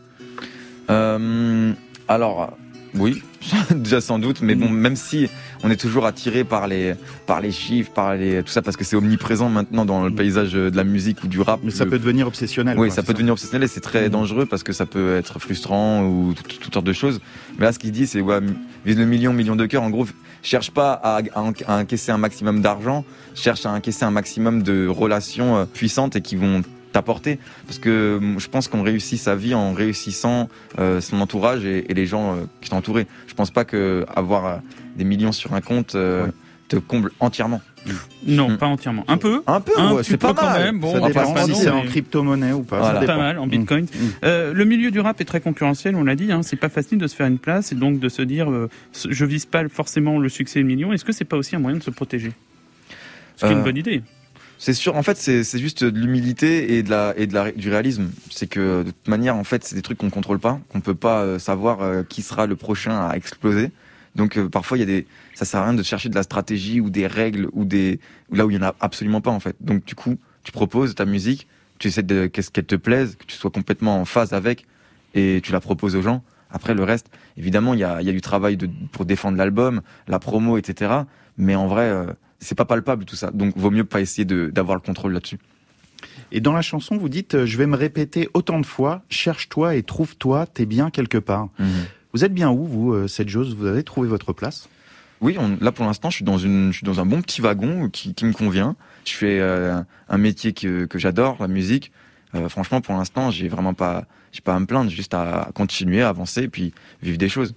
Euh, alors, oui, [LAUGHS] déjà sans doute, mais bon, même si on est toujours attiré par les, par les chiffres, par les, tout ça, parce que c'est omniprésent maintenant dans le paysage de la musique ou du rap. Mais ça Le- peut devenir obsessionnel. Oui, quoi, ça peut devenir obsessionnel et c'est très dangereux parce que ça peut être frustrant ou tout- toutes sortes de choses. Mais là, ce qu'il dit, c'est ouais, vise le million, million de cœurs. En gros, cherche pas à, à encaisser un maximum d'argent, cherche à encaisser un maximum de relations euh, puissantes et qui vont t'apporter. Parce que hum, je pense qu'on réussit sa vie en réussissant euh, son entourage et, et les gens euh, qui sont entourés. Je pense pas que avoir euh, des millions sur un compte euh, te comble entièrement. Non, pas entièrement. Un peu. Un peu, ouais, c'est pas quand mal. même. Bon, Ça dépend pas si c'est en crypto-monnaie ou pas. Voilà. Ça Pas mal en Mm. bitcoin. Euh, le milieu du rap est très concurrentiel, on l'a dit. Hein, c'est pas facile de se faire une place et donc de se dire, euh, je vise pas forcément le succès et le million. Est-ce que c'est pas aussi un moyen de se protéger? Ce qui est Euh, une bonne idée. C'est sûr, en fait, c'est juste de l'humilité et de la et de la du réalisme. C'est que de toute manière, en fait, c'est des trucs qu'on contrôle pas, qu'on peut pas euh, savoir euh, qui sera le prochain à exploser. Donc euh, parfois, il y a des, ça sert à rien de chercher de la stratégie ou des règles ou des là où il y en a absolument pas en fait. Donc du coup, tu proposes ta musique, tu essaies de qu'est-ce qu'elle te plaise, que tu sois complètement en phase avec et tu la proposes aux gens. Après le reste, évidemment, il y a, y a du travail de, pour défendre l'album, la promo, etc. Mais en vrai, euh, c'est pas palpable tout ça. Donc vaut mieux pas essayer d'avoir le contrôle là-dessus. Et dans la chanson, vous dites euh, Je vais me répéter autant de fois, cherche-toi et trouve-toi, t'es bien quelque part. Vous êtes bien où, vous, euh, cette chose? Vous avez trouvé votre place? Oui, on- là pour l'instant, je suis dans une, je suis dans un bon petit wagon qui, qui me convient. Je fais euh, un métier que, que j'adore, la musique. Euh, franchement, pour l'instant, j'ai vraiment pas, j'ai pas à me plaindre, juste à continuer, à avancer, et puis vivre des choses.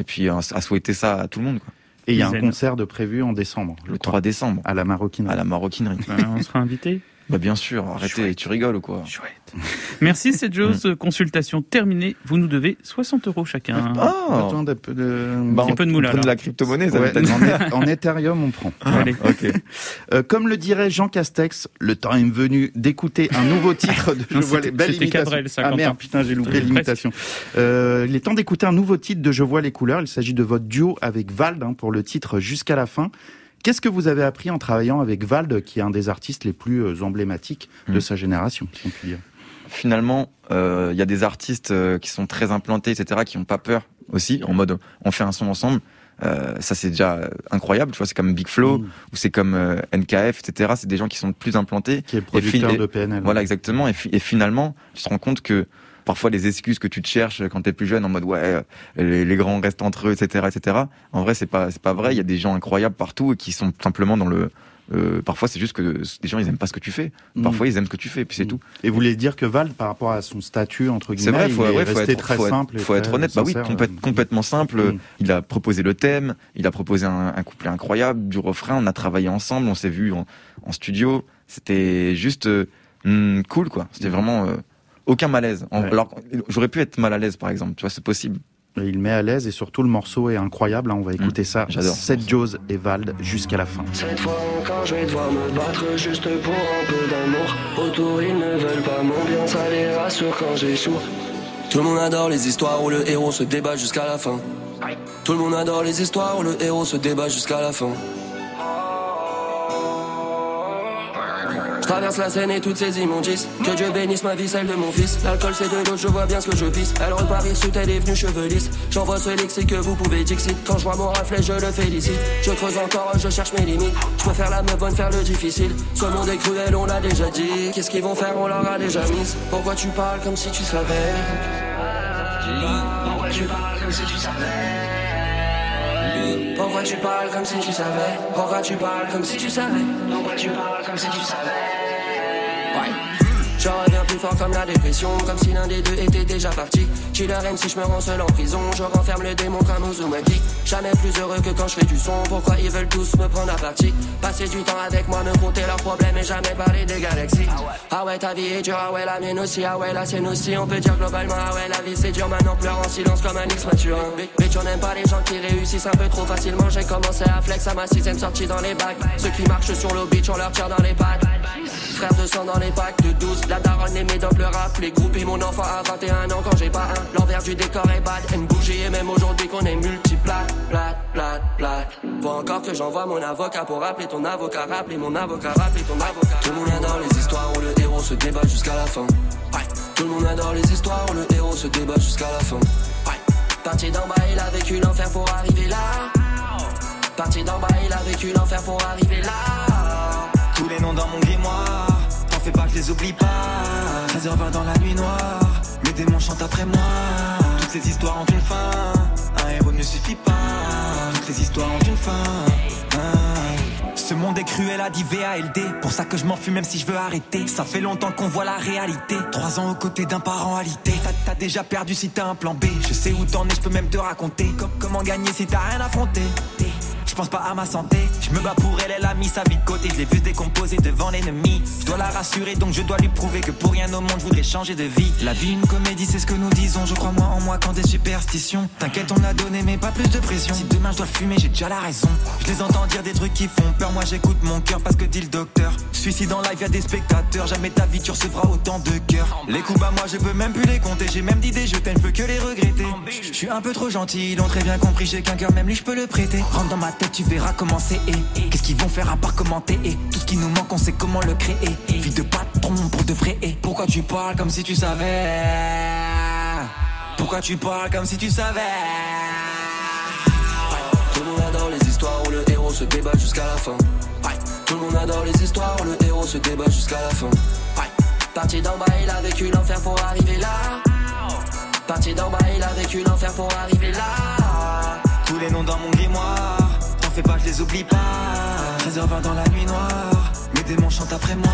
Et puis à, à souhaiter ça à tout le monde. Quoi. Et il y a un concert de prévu en décembre. Le crois, 3 décembre, À la maroquinerie. à la maroquinerie. Euh, on sera invité. Bah bien sûr, arrêtez, tu rigoles ou quoi [LAUGHS] Merci, c'est Joe's. Consultation terminée. Vous nous devez 60 euros chacun. Ah. Besoin d'un peu de... Bah, on- peu de moula, on prend de la crypto-monnaie, ça Ouais, va être- [LAUGHS] en, en Ethereum, on prend. Allez. Ok. Euh, comme le dirait Jean Castex, le temps est venu d'écouter un nouveau [LAUGHS] titre de Non, Je vois les belles. Cabrel, ça, ah merde, putain, j'ai loupé l'imitation. Euh, il est temps d'écouter un nouveau titre de Je vois les couleurs. Il s'agit de votre duo avec Vald hein, pour le titre Jusqu'à la fin. Qu'est-ce que vous avez appris en travaillant avec Vald, qui est un des artistes les plus euh, emblématiques de Mm. sa génération, si on peut dire? Finalement, euh, il y a des artistes euh, qui sont très implantés, etc., qui ont pas peur aussi, en mode on fait un son ensemble. Euh, ça c'est déjà incroyable, tu vois, c'est comme Big Flo Mm. ou c'est comme euh, NKF, etc. C'est des gens qui sont plus implantés. Qui est producteur Et de PNL. Voilà, exactement. Et, et finalement, tu te rends compte que parfois les excuses que tu te cherches quand t'es plus jeune, en mode ouais, euh, les, les grands restent entre eux, etc., etc. En vrai, c'est pas c'est pas vrai. Il y a des gens incroyables partout et qui sont simplement dans le euh, parfois, c'est juste que des gens, ils aiment pas ce que tu fais. Mm. Parfois, ils aiment ce que tu fais, puis c'est tout. Et vous voulez dire que Vald, par rapport à son statut, entre C'est guillemets, vrai, il est resté être, très faut simple. faut être honnête. Bah oui, complète- complètement simple. Mm. Il a proposé le thème, il a proposé un, un couplet incroyable, du refrain. On a travaillé ensemble, on s'est vu en, en studio. C'était juste euh, cool, quoi. C'était vraiment euh, aucun malaise. En- Ouais. Alors, j'aurais pu être mal à l'aise, par exemple. Tu vois, c'est possible. Et il met à l'aise et surtout le morceau est incroyable. hein, On va écouter ça. j'adore. Seth Jones et Vald jusqu'à la fin. Cette fois encore, je vais devoir me battre juste pour un peu d'amour. Autour, ils ne veulent pas mon bien, ça les rassure quand j'échoue. Tout le monde adore les histoires où le héros se débat jusqu'à la fin. Tout le monde adore les histoires où le héros se débat jusqu'à la fin. Traverse la scène et toutes ces immondices. Que Dieu bénisse ma vie, celle de mon fils. L'alcool c'est de l'eau, je vois bien ce que je pisse. Elle repart sous elle est venue cheveux lisses. J'envoie ce lexique que vous pouvez dixit. Quand je vois mon reflet, je le félicite. Je creuse encore, je cherche mes limites. Je peux faire la meuf bonne, faire le difficile. Ce monde est cruel, on l'a déjà dit. Qu'est-ce qu'ils vont faire, on leur a déjà mis. Pourquoi tu parles comme si tu savais? Pourquoi tu parles comme si tu savais? Pourquoi tu parles comme si tu savais? Pourquoi tu parles comme si tu savais? Pourquoi tu parles comme si tu savais? Ouais. Reviens plus fort comme la dépression, comme si l'un des deux était déjà parti. Killer si je me rends seul en prison, je renferme le démon comme Uzumaki. Jamais plus heureux que quand je fais du son, pourquoi ils veulent tous me prendre à partie? Passer du temps avec moi, me compter leurs problèmes et jamais parler des galaxies. Ah ouais, ta vie est dure, ah ouais, la mienne aussi, ah ouais, la sienne aussi. On peut dire globalement, ah ouais, la vie c'est dur, maintenant pleure en silence comme un X mature. Mais tu n'aimes pas les gens qui réussissent un peu trop facilement. J'ai commencé à flex à ma sixième sortie dans les bacs. Ceux qui marchent sur le beach, on leur tire dans les pattes. Frère de sang dans les packs de 12 La daronne et mes dogs le rap Les groupes et mon enfant à 21 ans quand j'ai pas un. L'envers du décor est bad Une bougie et même aujourd'hui qu'on est multiplat Plat, plat, plat. Faut encore que j'envoie mon avocat pour rappeler ton avocat Rappeler mon avocat, rappeler ton avocat. Tout le monde adore les histoires où le héros se débat jusqu'à la fin. Tout le monde adore les histoires où le héros se débat jusqu'à la fin. Parti d'en bas, il a vécu l'enfer pour arriver là. Parti d'en bas, il a vécu l'enfer pour arriver là. Tous les noms dans mon grimoire, fais pas que les oublie pas. 13h20 dans la nuit noire, mes démons chantent après moi. Toutes ces histoires ont une fin, un héros ne suffit pas. Toutes les histoires ont une fin. hein. Ce monde est cruel a dit VALD Pour ça que je m'enfuis même si je veux arrêter Ça fait longtemps qu'on voit la réalité Trois ans aux côtés d'un parent alité T'as- T'as déjà perdu si t'as un plan B Je sais où t'en es, je peux même te raconter Com- Comment gagner si t'as rien affronté je pense pas à ma santé, je me bats pour elle, elle a mis sa vie de côté, je l'ai vu se décomposer devant l'ennemi. Je dois la rassurer donc je dois lui prouver que pour rien au monde je voudrais changer de vie. La vie une comédie, c'est ce que nous disons, je crois moins en moi qu'en des superstitions. T'inquiète, on a donné mais pas plus de pression. Si demain je dois fumer, j'ai déjà la raison. Je les entends dire des trucs qui font peur, moi j'écoute mon cœur parce que dit le docteur. Suicide en live, y'a des spectateurs, jamais ta vie tu recevras autant de cœur. Les coups bas, moi je peux même plus les compter, j'ai même d'idées, je t'aime, je peux que les regretter. Je suis un peu trop gentil, ils l'ont très bien compris, j'ai qu'un cœur, même lui je peux le prêter. Rentre dans ma tête, tu verras comment c'est et qu'est-ce qu'ils vont faire à part commenter et tout ce qui nous manque, on sait comment le créer. Vie de patron pour de vrai et pourquoi tu parles comme si tu savais? Pourquoi tu parles comme si tu savais? Tout le monde adore les histoires où le héros se débat jusqu'à la fin. Tout le monde adore les histoires où le héros se débat jusqu'à la fin. Parti d'en bas, il a vécu l'enfer pour arriver là. Parti d'en bas, il a vécu l'enfer pour arriver là. Tous les noms dans mon grimoire, fais pas, je les oublie pas. 13h20 dans la nuit noire, mes démons chantent après moi.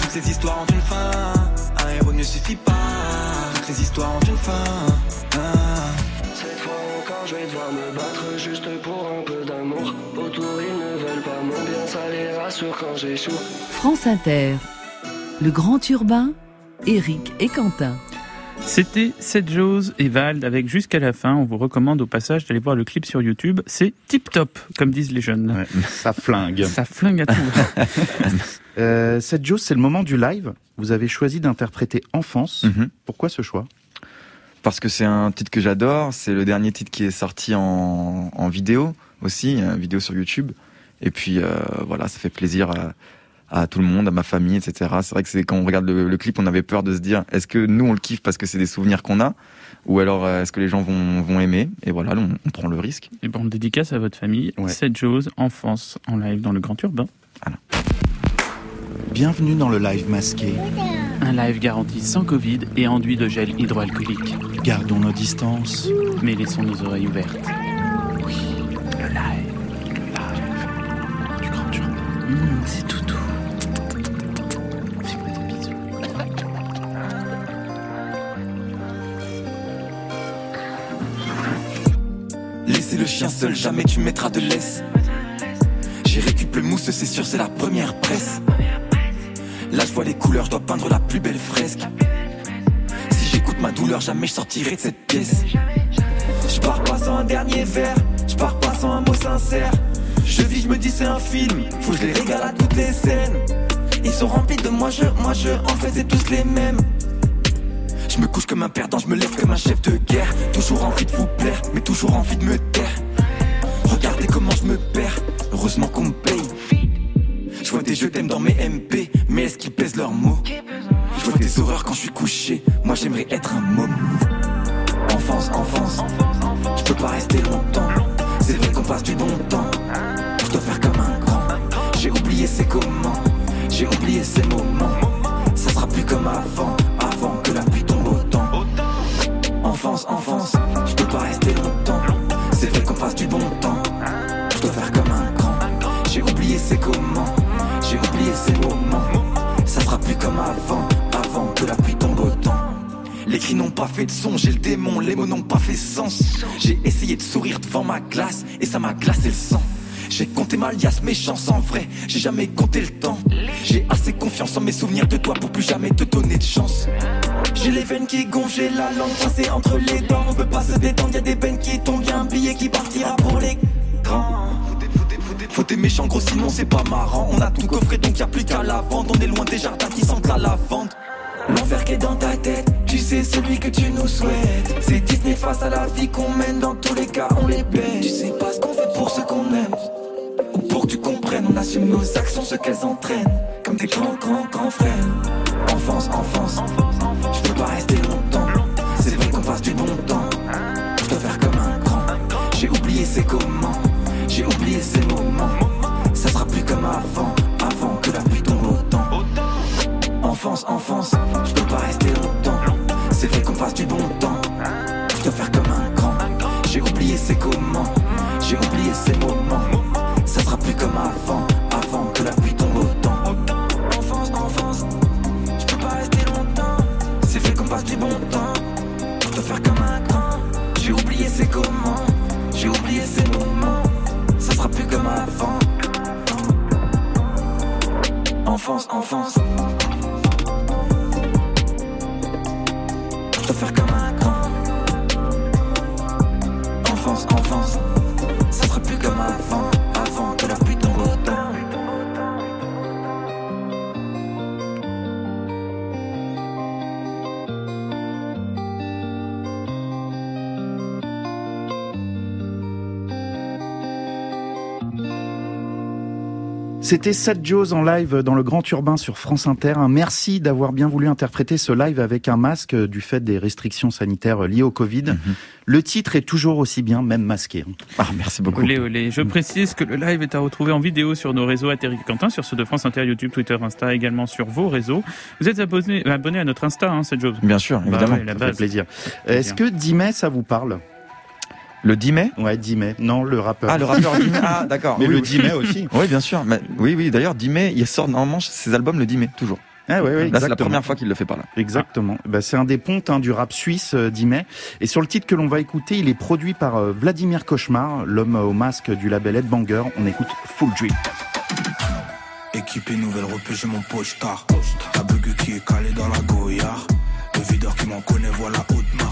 Toutes ces histoires ont une fin, un héros ne suffit pas. Toutes les histoires ont une fin. Cette fois encore, je vais devoir me battre juste pour un peu d'amour. Autour, ils ne veulent pas mon bien, ça les rassure quand j'échoue. France Inter. Le grand urbain, Eric et Quentin. C'était Seth Jones et Vald avec jusqu'à la fin. On vous recommande au passage d'aller voir le clip sur YouTube. C'est tip top, comme disent les jeunes. ça flingue. Ça flingue à tout. [LAUGHS] Euh, Seth Jones, c'est le moment du live. Vous avez choisi d'interpréter Enfance. Pourquoi ce choix? Parce que c'est un titre que j'adore. C'est le dernier titre qui est sorti en, en vidéo aussi, une vidéo sur YouTube. Et puis euh, voilà, ça fait plaisir à, à tout le monde, à ma famille, etc. C'est vrai que c'est quand on regarde le, le clip, on avait peur de se dire est-ce que nous on le kiffe parce que c'est des souvenirs qu'on a, ou alors euh, est-ce que les gens vont, vont aimer? Et voilà, on, on prend le risque. Et bon, dédicace à votre famille. Seth Jones, enfance en live dans le Grand Urbain. Bienvenue dans le live masqué. Un live garanti sans Covid et enduit de gel hydroalcoolique. Gardons nos distances. Mais laissons nos oreilles ouvertes. Chien seul, jamais tu mettras de laisse. J'ai récupéré le mousse, c'est sûr, c'est la première presse. Là, je vois les couleurs, dois peindre la plus belle fresque. Si j'écoute ma douleur, jamais je sortirai de cette pièce. Je pars pas sans un dernier verre, je pars pas sans un mot sincère. Je vis, je me dis c'est un film, faut que je les régale à toutes les scènes. Ils sont remplis de moi, je, moi, je, en fait c'est tous les mêmes. Je me couche comme un perdant, je me lève comme un chef de guerre. Toujours envie de vous plaire, mais toujours envie de me taire. Regardez comment je me perds, heureusement qu'on me paye. Je vois des je t'aime dans mes MP, mais est-ce qu'ils pèsent leurs mots? Je vois des horreurs quand je suis couché, moi j'aimerais être un môme. Enfance, enfance, je peux pas rester longtemps. C'est vrai qu'on passe du bon temps, je dois faire comme un grand. J'ai oublié ces comment, j'ai oublié ces moments. Ça sera plus comme avant pas fait de son, j'ai le démon, les mots n'ont pas fait sens. J'ai essayé de sourire devant ma glace, et ça m'a glacé le sang. J'ai compté ma liasse, mes chances en vrai, j'ai jamais compté le temps. J'ai assez confiance en mes souvenirs de toi pour plus jamais te donner de chance. J'ai les veines qui gonflent, j'ai la langue coincée entre les dents. On peut pas se détendre, y a des peines qui tombent, y a un billet qui partira pour les grands. Faut des méchants gros sinon c'est pas marrant On a tout coffré donc y a plus qu'à la vente On est loin des jardins qui sentent la lavande L'enfer qui est dans ta tête, tu sais celui que tu nous souhaites. C'est Disney face à la vie qu'on mène Dans tous les cas on les baisse Tu sais pas ce qu'on fait pour ce qu'on aime. Ou pour que tu comprennes On assume nos actions, ce qu'elles entraînent. Comme des grands grands grands frères. Enfance, enfance, je peux pas rester longtemps. C'est vrai qu'on passe du bon temps. Je dois faire comme un grand. J'ai oublié c'est comment j'ai oublié ces moments. Ça sera plus comme avant Enfance, enfance, je peux pas rester longtemps. C'est vrai qu'on passe du bon temps. Je dois faire comme un grand. J'ai oublié ces comment. J'ai oublié ces moments. Ça sera plus comme avant, avant que la pluie tombe autant. Enfance, enfance, je peux pas rester longtemps. C'est vrai qu'on passe du bon temps. Je dois faire comme un grand. J'ai oublié ces comment. J'ai oublié ces moments ça sera plus comme avant. Enfance, enfance. C'était Seth Joes en live dans le Grand Urbain sur France Inter. Un merci d'avoir bien voulu interpréter ce live avec un masque du fait des restrictions sanitaires liées au Covid. Le titre est toujours aussi bien, même masqué. Ah, merci beaucoup. Olé, olé. Je précise que le live est à retrouver en vidéo sur nos réseaux Atterri Quentin, sur ceux de France Inter, YouTube, Twitter, Insta, également sur vos réseaux. Vous êtes abonné, abonné à notre Insta, hein, Joes Bien sûr, Bah évidemment. ouais, la Ça fait plaisir. Est-ce que 10 mai, ça vous parle? Le 10 mai? Ouais, 10 mai. Non, le rappeur. Ah, le rappeur 10 mai. [LAUGHS] Ah, d'accord. Mais Oui, le oui. 10 mai aussi. Oui, bien sûr. Mais, oui, oui. D'ailleurs, 10 mai, il sort normalement ses albums le 10 mai, toujours. Ah ouais, ouais, Là, c'est la exactement. première fois qu'il le fait par là. Exactement. Bah, c'est un des pontes hein, du rap suisse euh, 10 mai. Et sur le titre que l'on va écouter, il est produit par euh, Vladimir Cauchemar, l'homme au masque du label Headbanger. On écoute Full Drip. Équipé nouvelle repêche, j'ai mon poche tard. La bugue qui est calé dans la goyard. Le videur qui m'en connaît, voilà Audemars.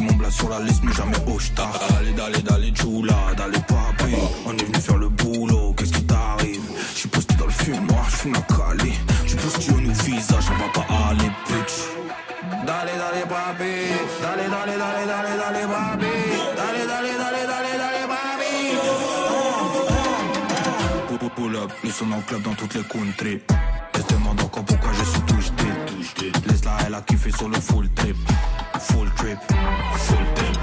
Mon blas sur la liste, mais jamais au star. Allez, d'aller, d'aller, choula, d'aller papi. On est venu faire le boulot, qu'est-ce qui t'arrive? Je suis posté dans le fumoir, je suis Cali. Je suis posté au nouveau visage, on va pas aller, bitch. D'aller, d'aller, papi. D'aller, d'aller, d'aller, d'aller, d'aller, papi. D'aller, d'aller, d'aller, d'aller, d'aller, papi. Pull, up, le son en club dans toutes les countries. Laisse-la, elle a kiffé sur le full trip. Full trip, full trip.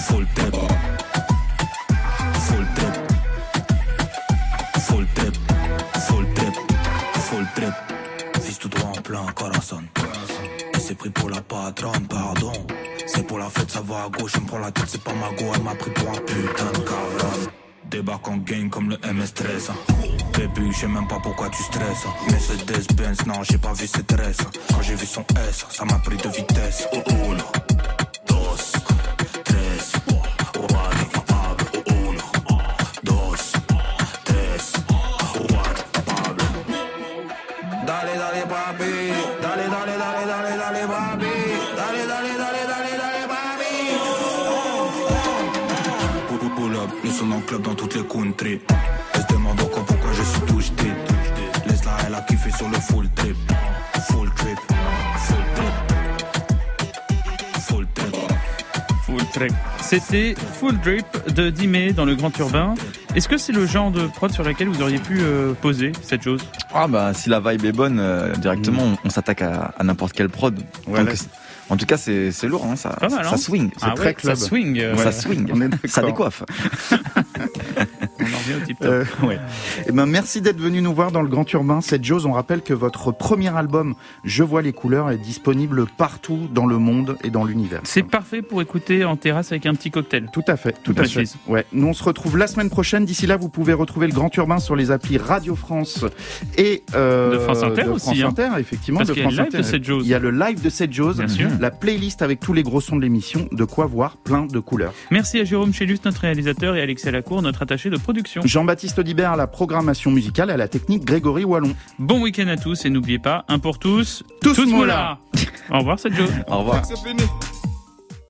Full trip. Full trip. Full trip. Full trip. Full trip. Fils tout droit en plein Corazon. Et c'est pris pour la patronne, pardon. C'est pour la fête, ça va à gauche. Je me prends la tête, c'est pas ma go. Elle m'a pris pour un putain de cabron. Débarque en gang comme le MS-13. Baby, je sais même pas pourquoi tu stresses. Mercedes-Benz, non, j'ai pas vu ses tresses. Quand j'ai vu son S, ça m'a pris de vitesse. Oh, oh. Oh, oh, son en club dans toutes les countries. Sur le full trip. Full trip, full trip. Full trip. Full Trip. C'était Full Drip de 10 mai dans le Grand Urbain. Est-ce que c'est le genre de prod sur laquelle vous auriez pu euh, poser cette chose? Ah bah si la vibe est bonne, euh, directement on, on s'attaque à, à n'importe quelle prod. Ouais, Donc, en tout cas c'est c'est lourd, hein, ça, Pas mal, ça hein swing. Ah C'est ouais, très club. ça swing, euh, ça swing. On est d'accord. ça décoiffe. [LAUGHS] On en revient au tip top. Euh, [LAUGHS] ouais. Eh ben, merci d'être venu nous voir dans le Grand Urbain. C'est Jose. On rappelle que votre premier album, Je vois les couleurs, est disponible partout dans le monde et dans l'univers. C'est parfait pour écouter en terrasse avec un petit cocktail. Tout à fait, tout à fait. cheese. Ouais. Nous, on se retrouve la semaine prochaine. D'ici là, vous pouvez retrouver le Grand Urbain sur les applis Radio France et euh, De France Inter de aussi, France hein. Inter, effectivement. Parce de qu'il y a le France live de. Seth Jose. Il y a le live de cette Jose, Bien sûr. la playlist avec tous les gros sons de l'émission. De quoi voir plein de couleurs. Merci à Jérôme Chélus, notre réalisateur, et Alexia Lacour, notre attaché de production. Jean-Baptiste Audibert à la programmation musicale, à la technique Grégory Wallon. Bon week-end à tous et n'oubliez pas, un pour tous, Tous tous. Au revoir, c'est Joe. Au revoir.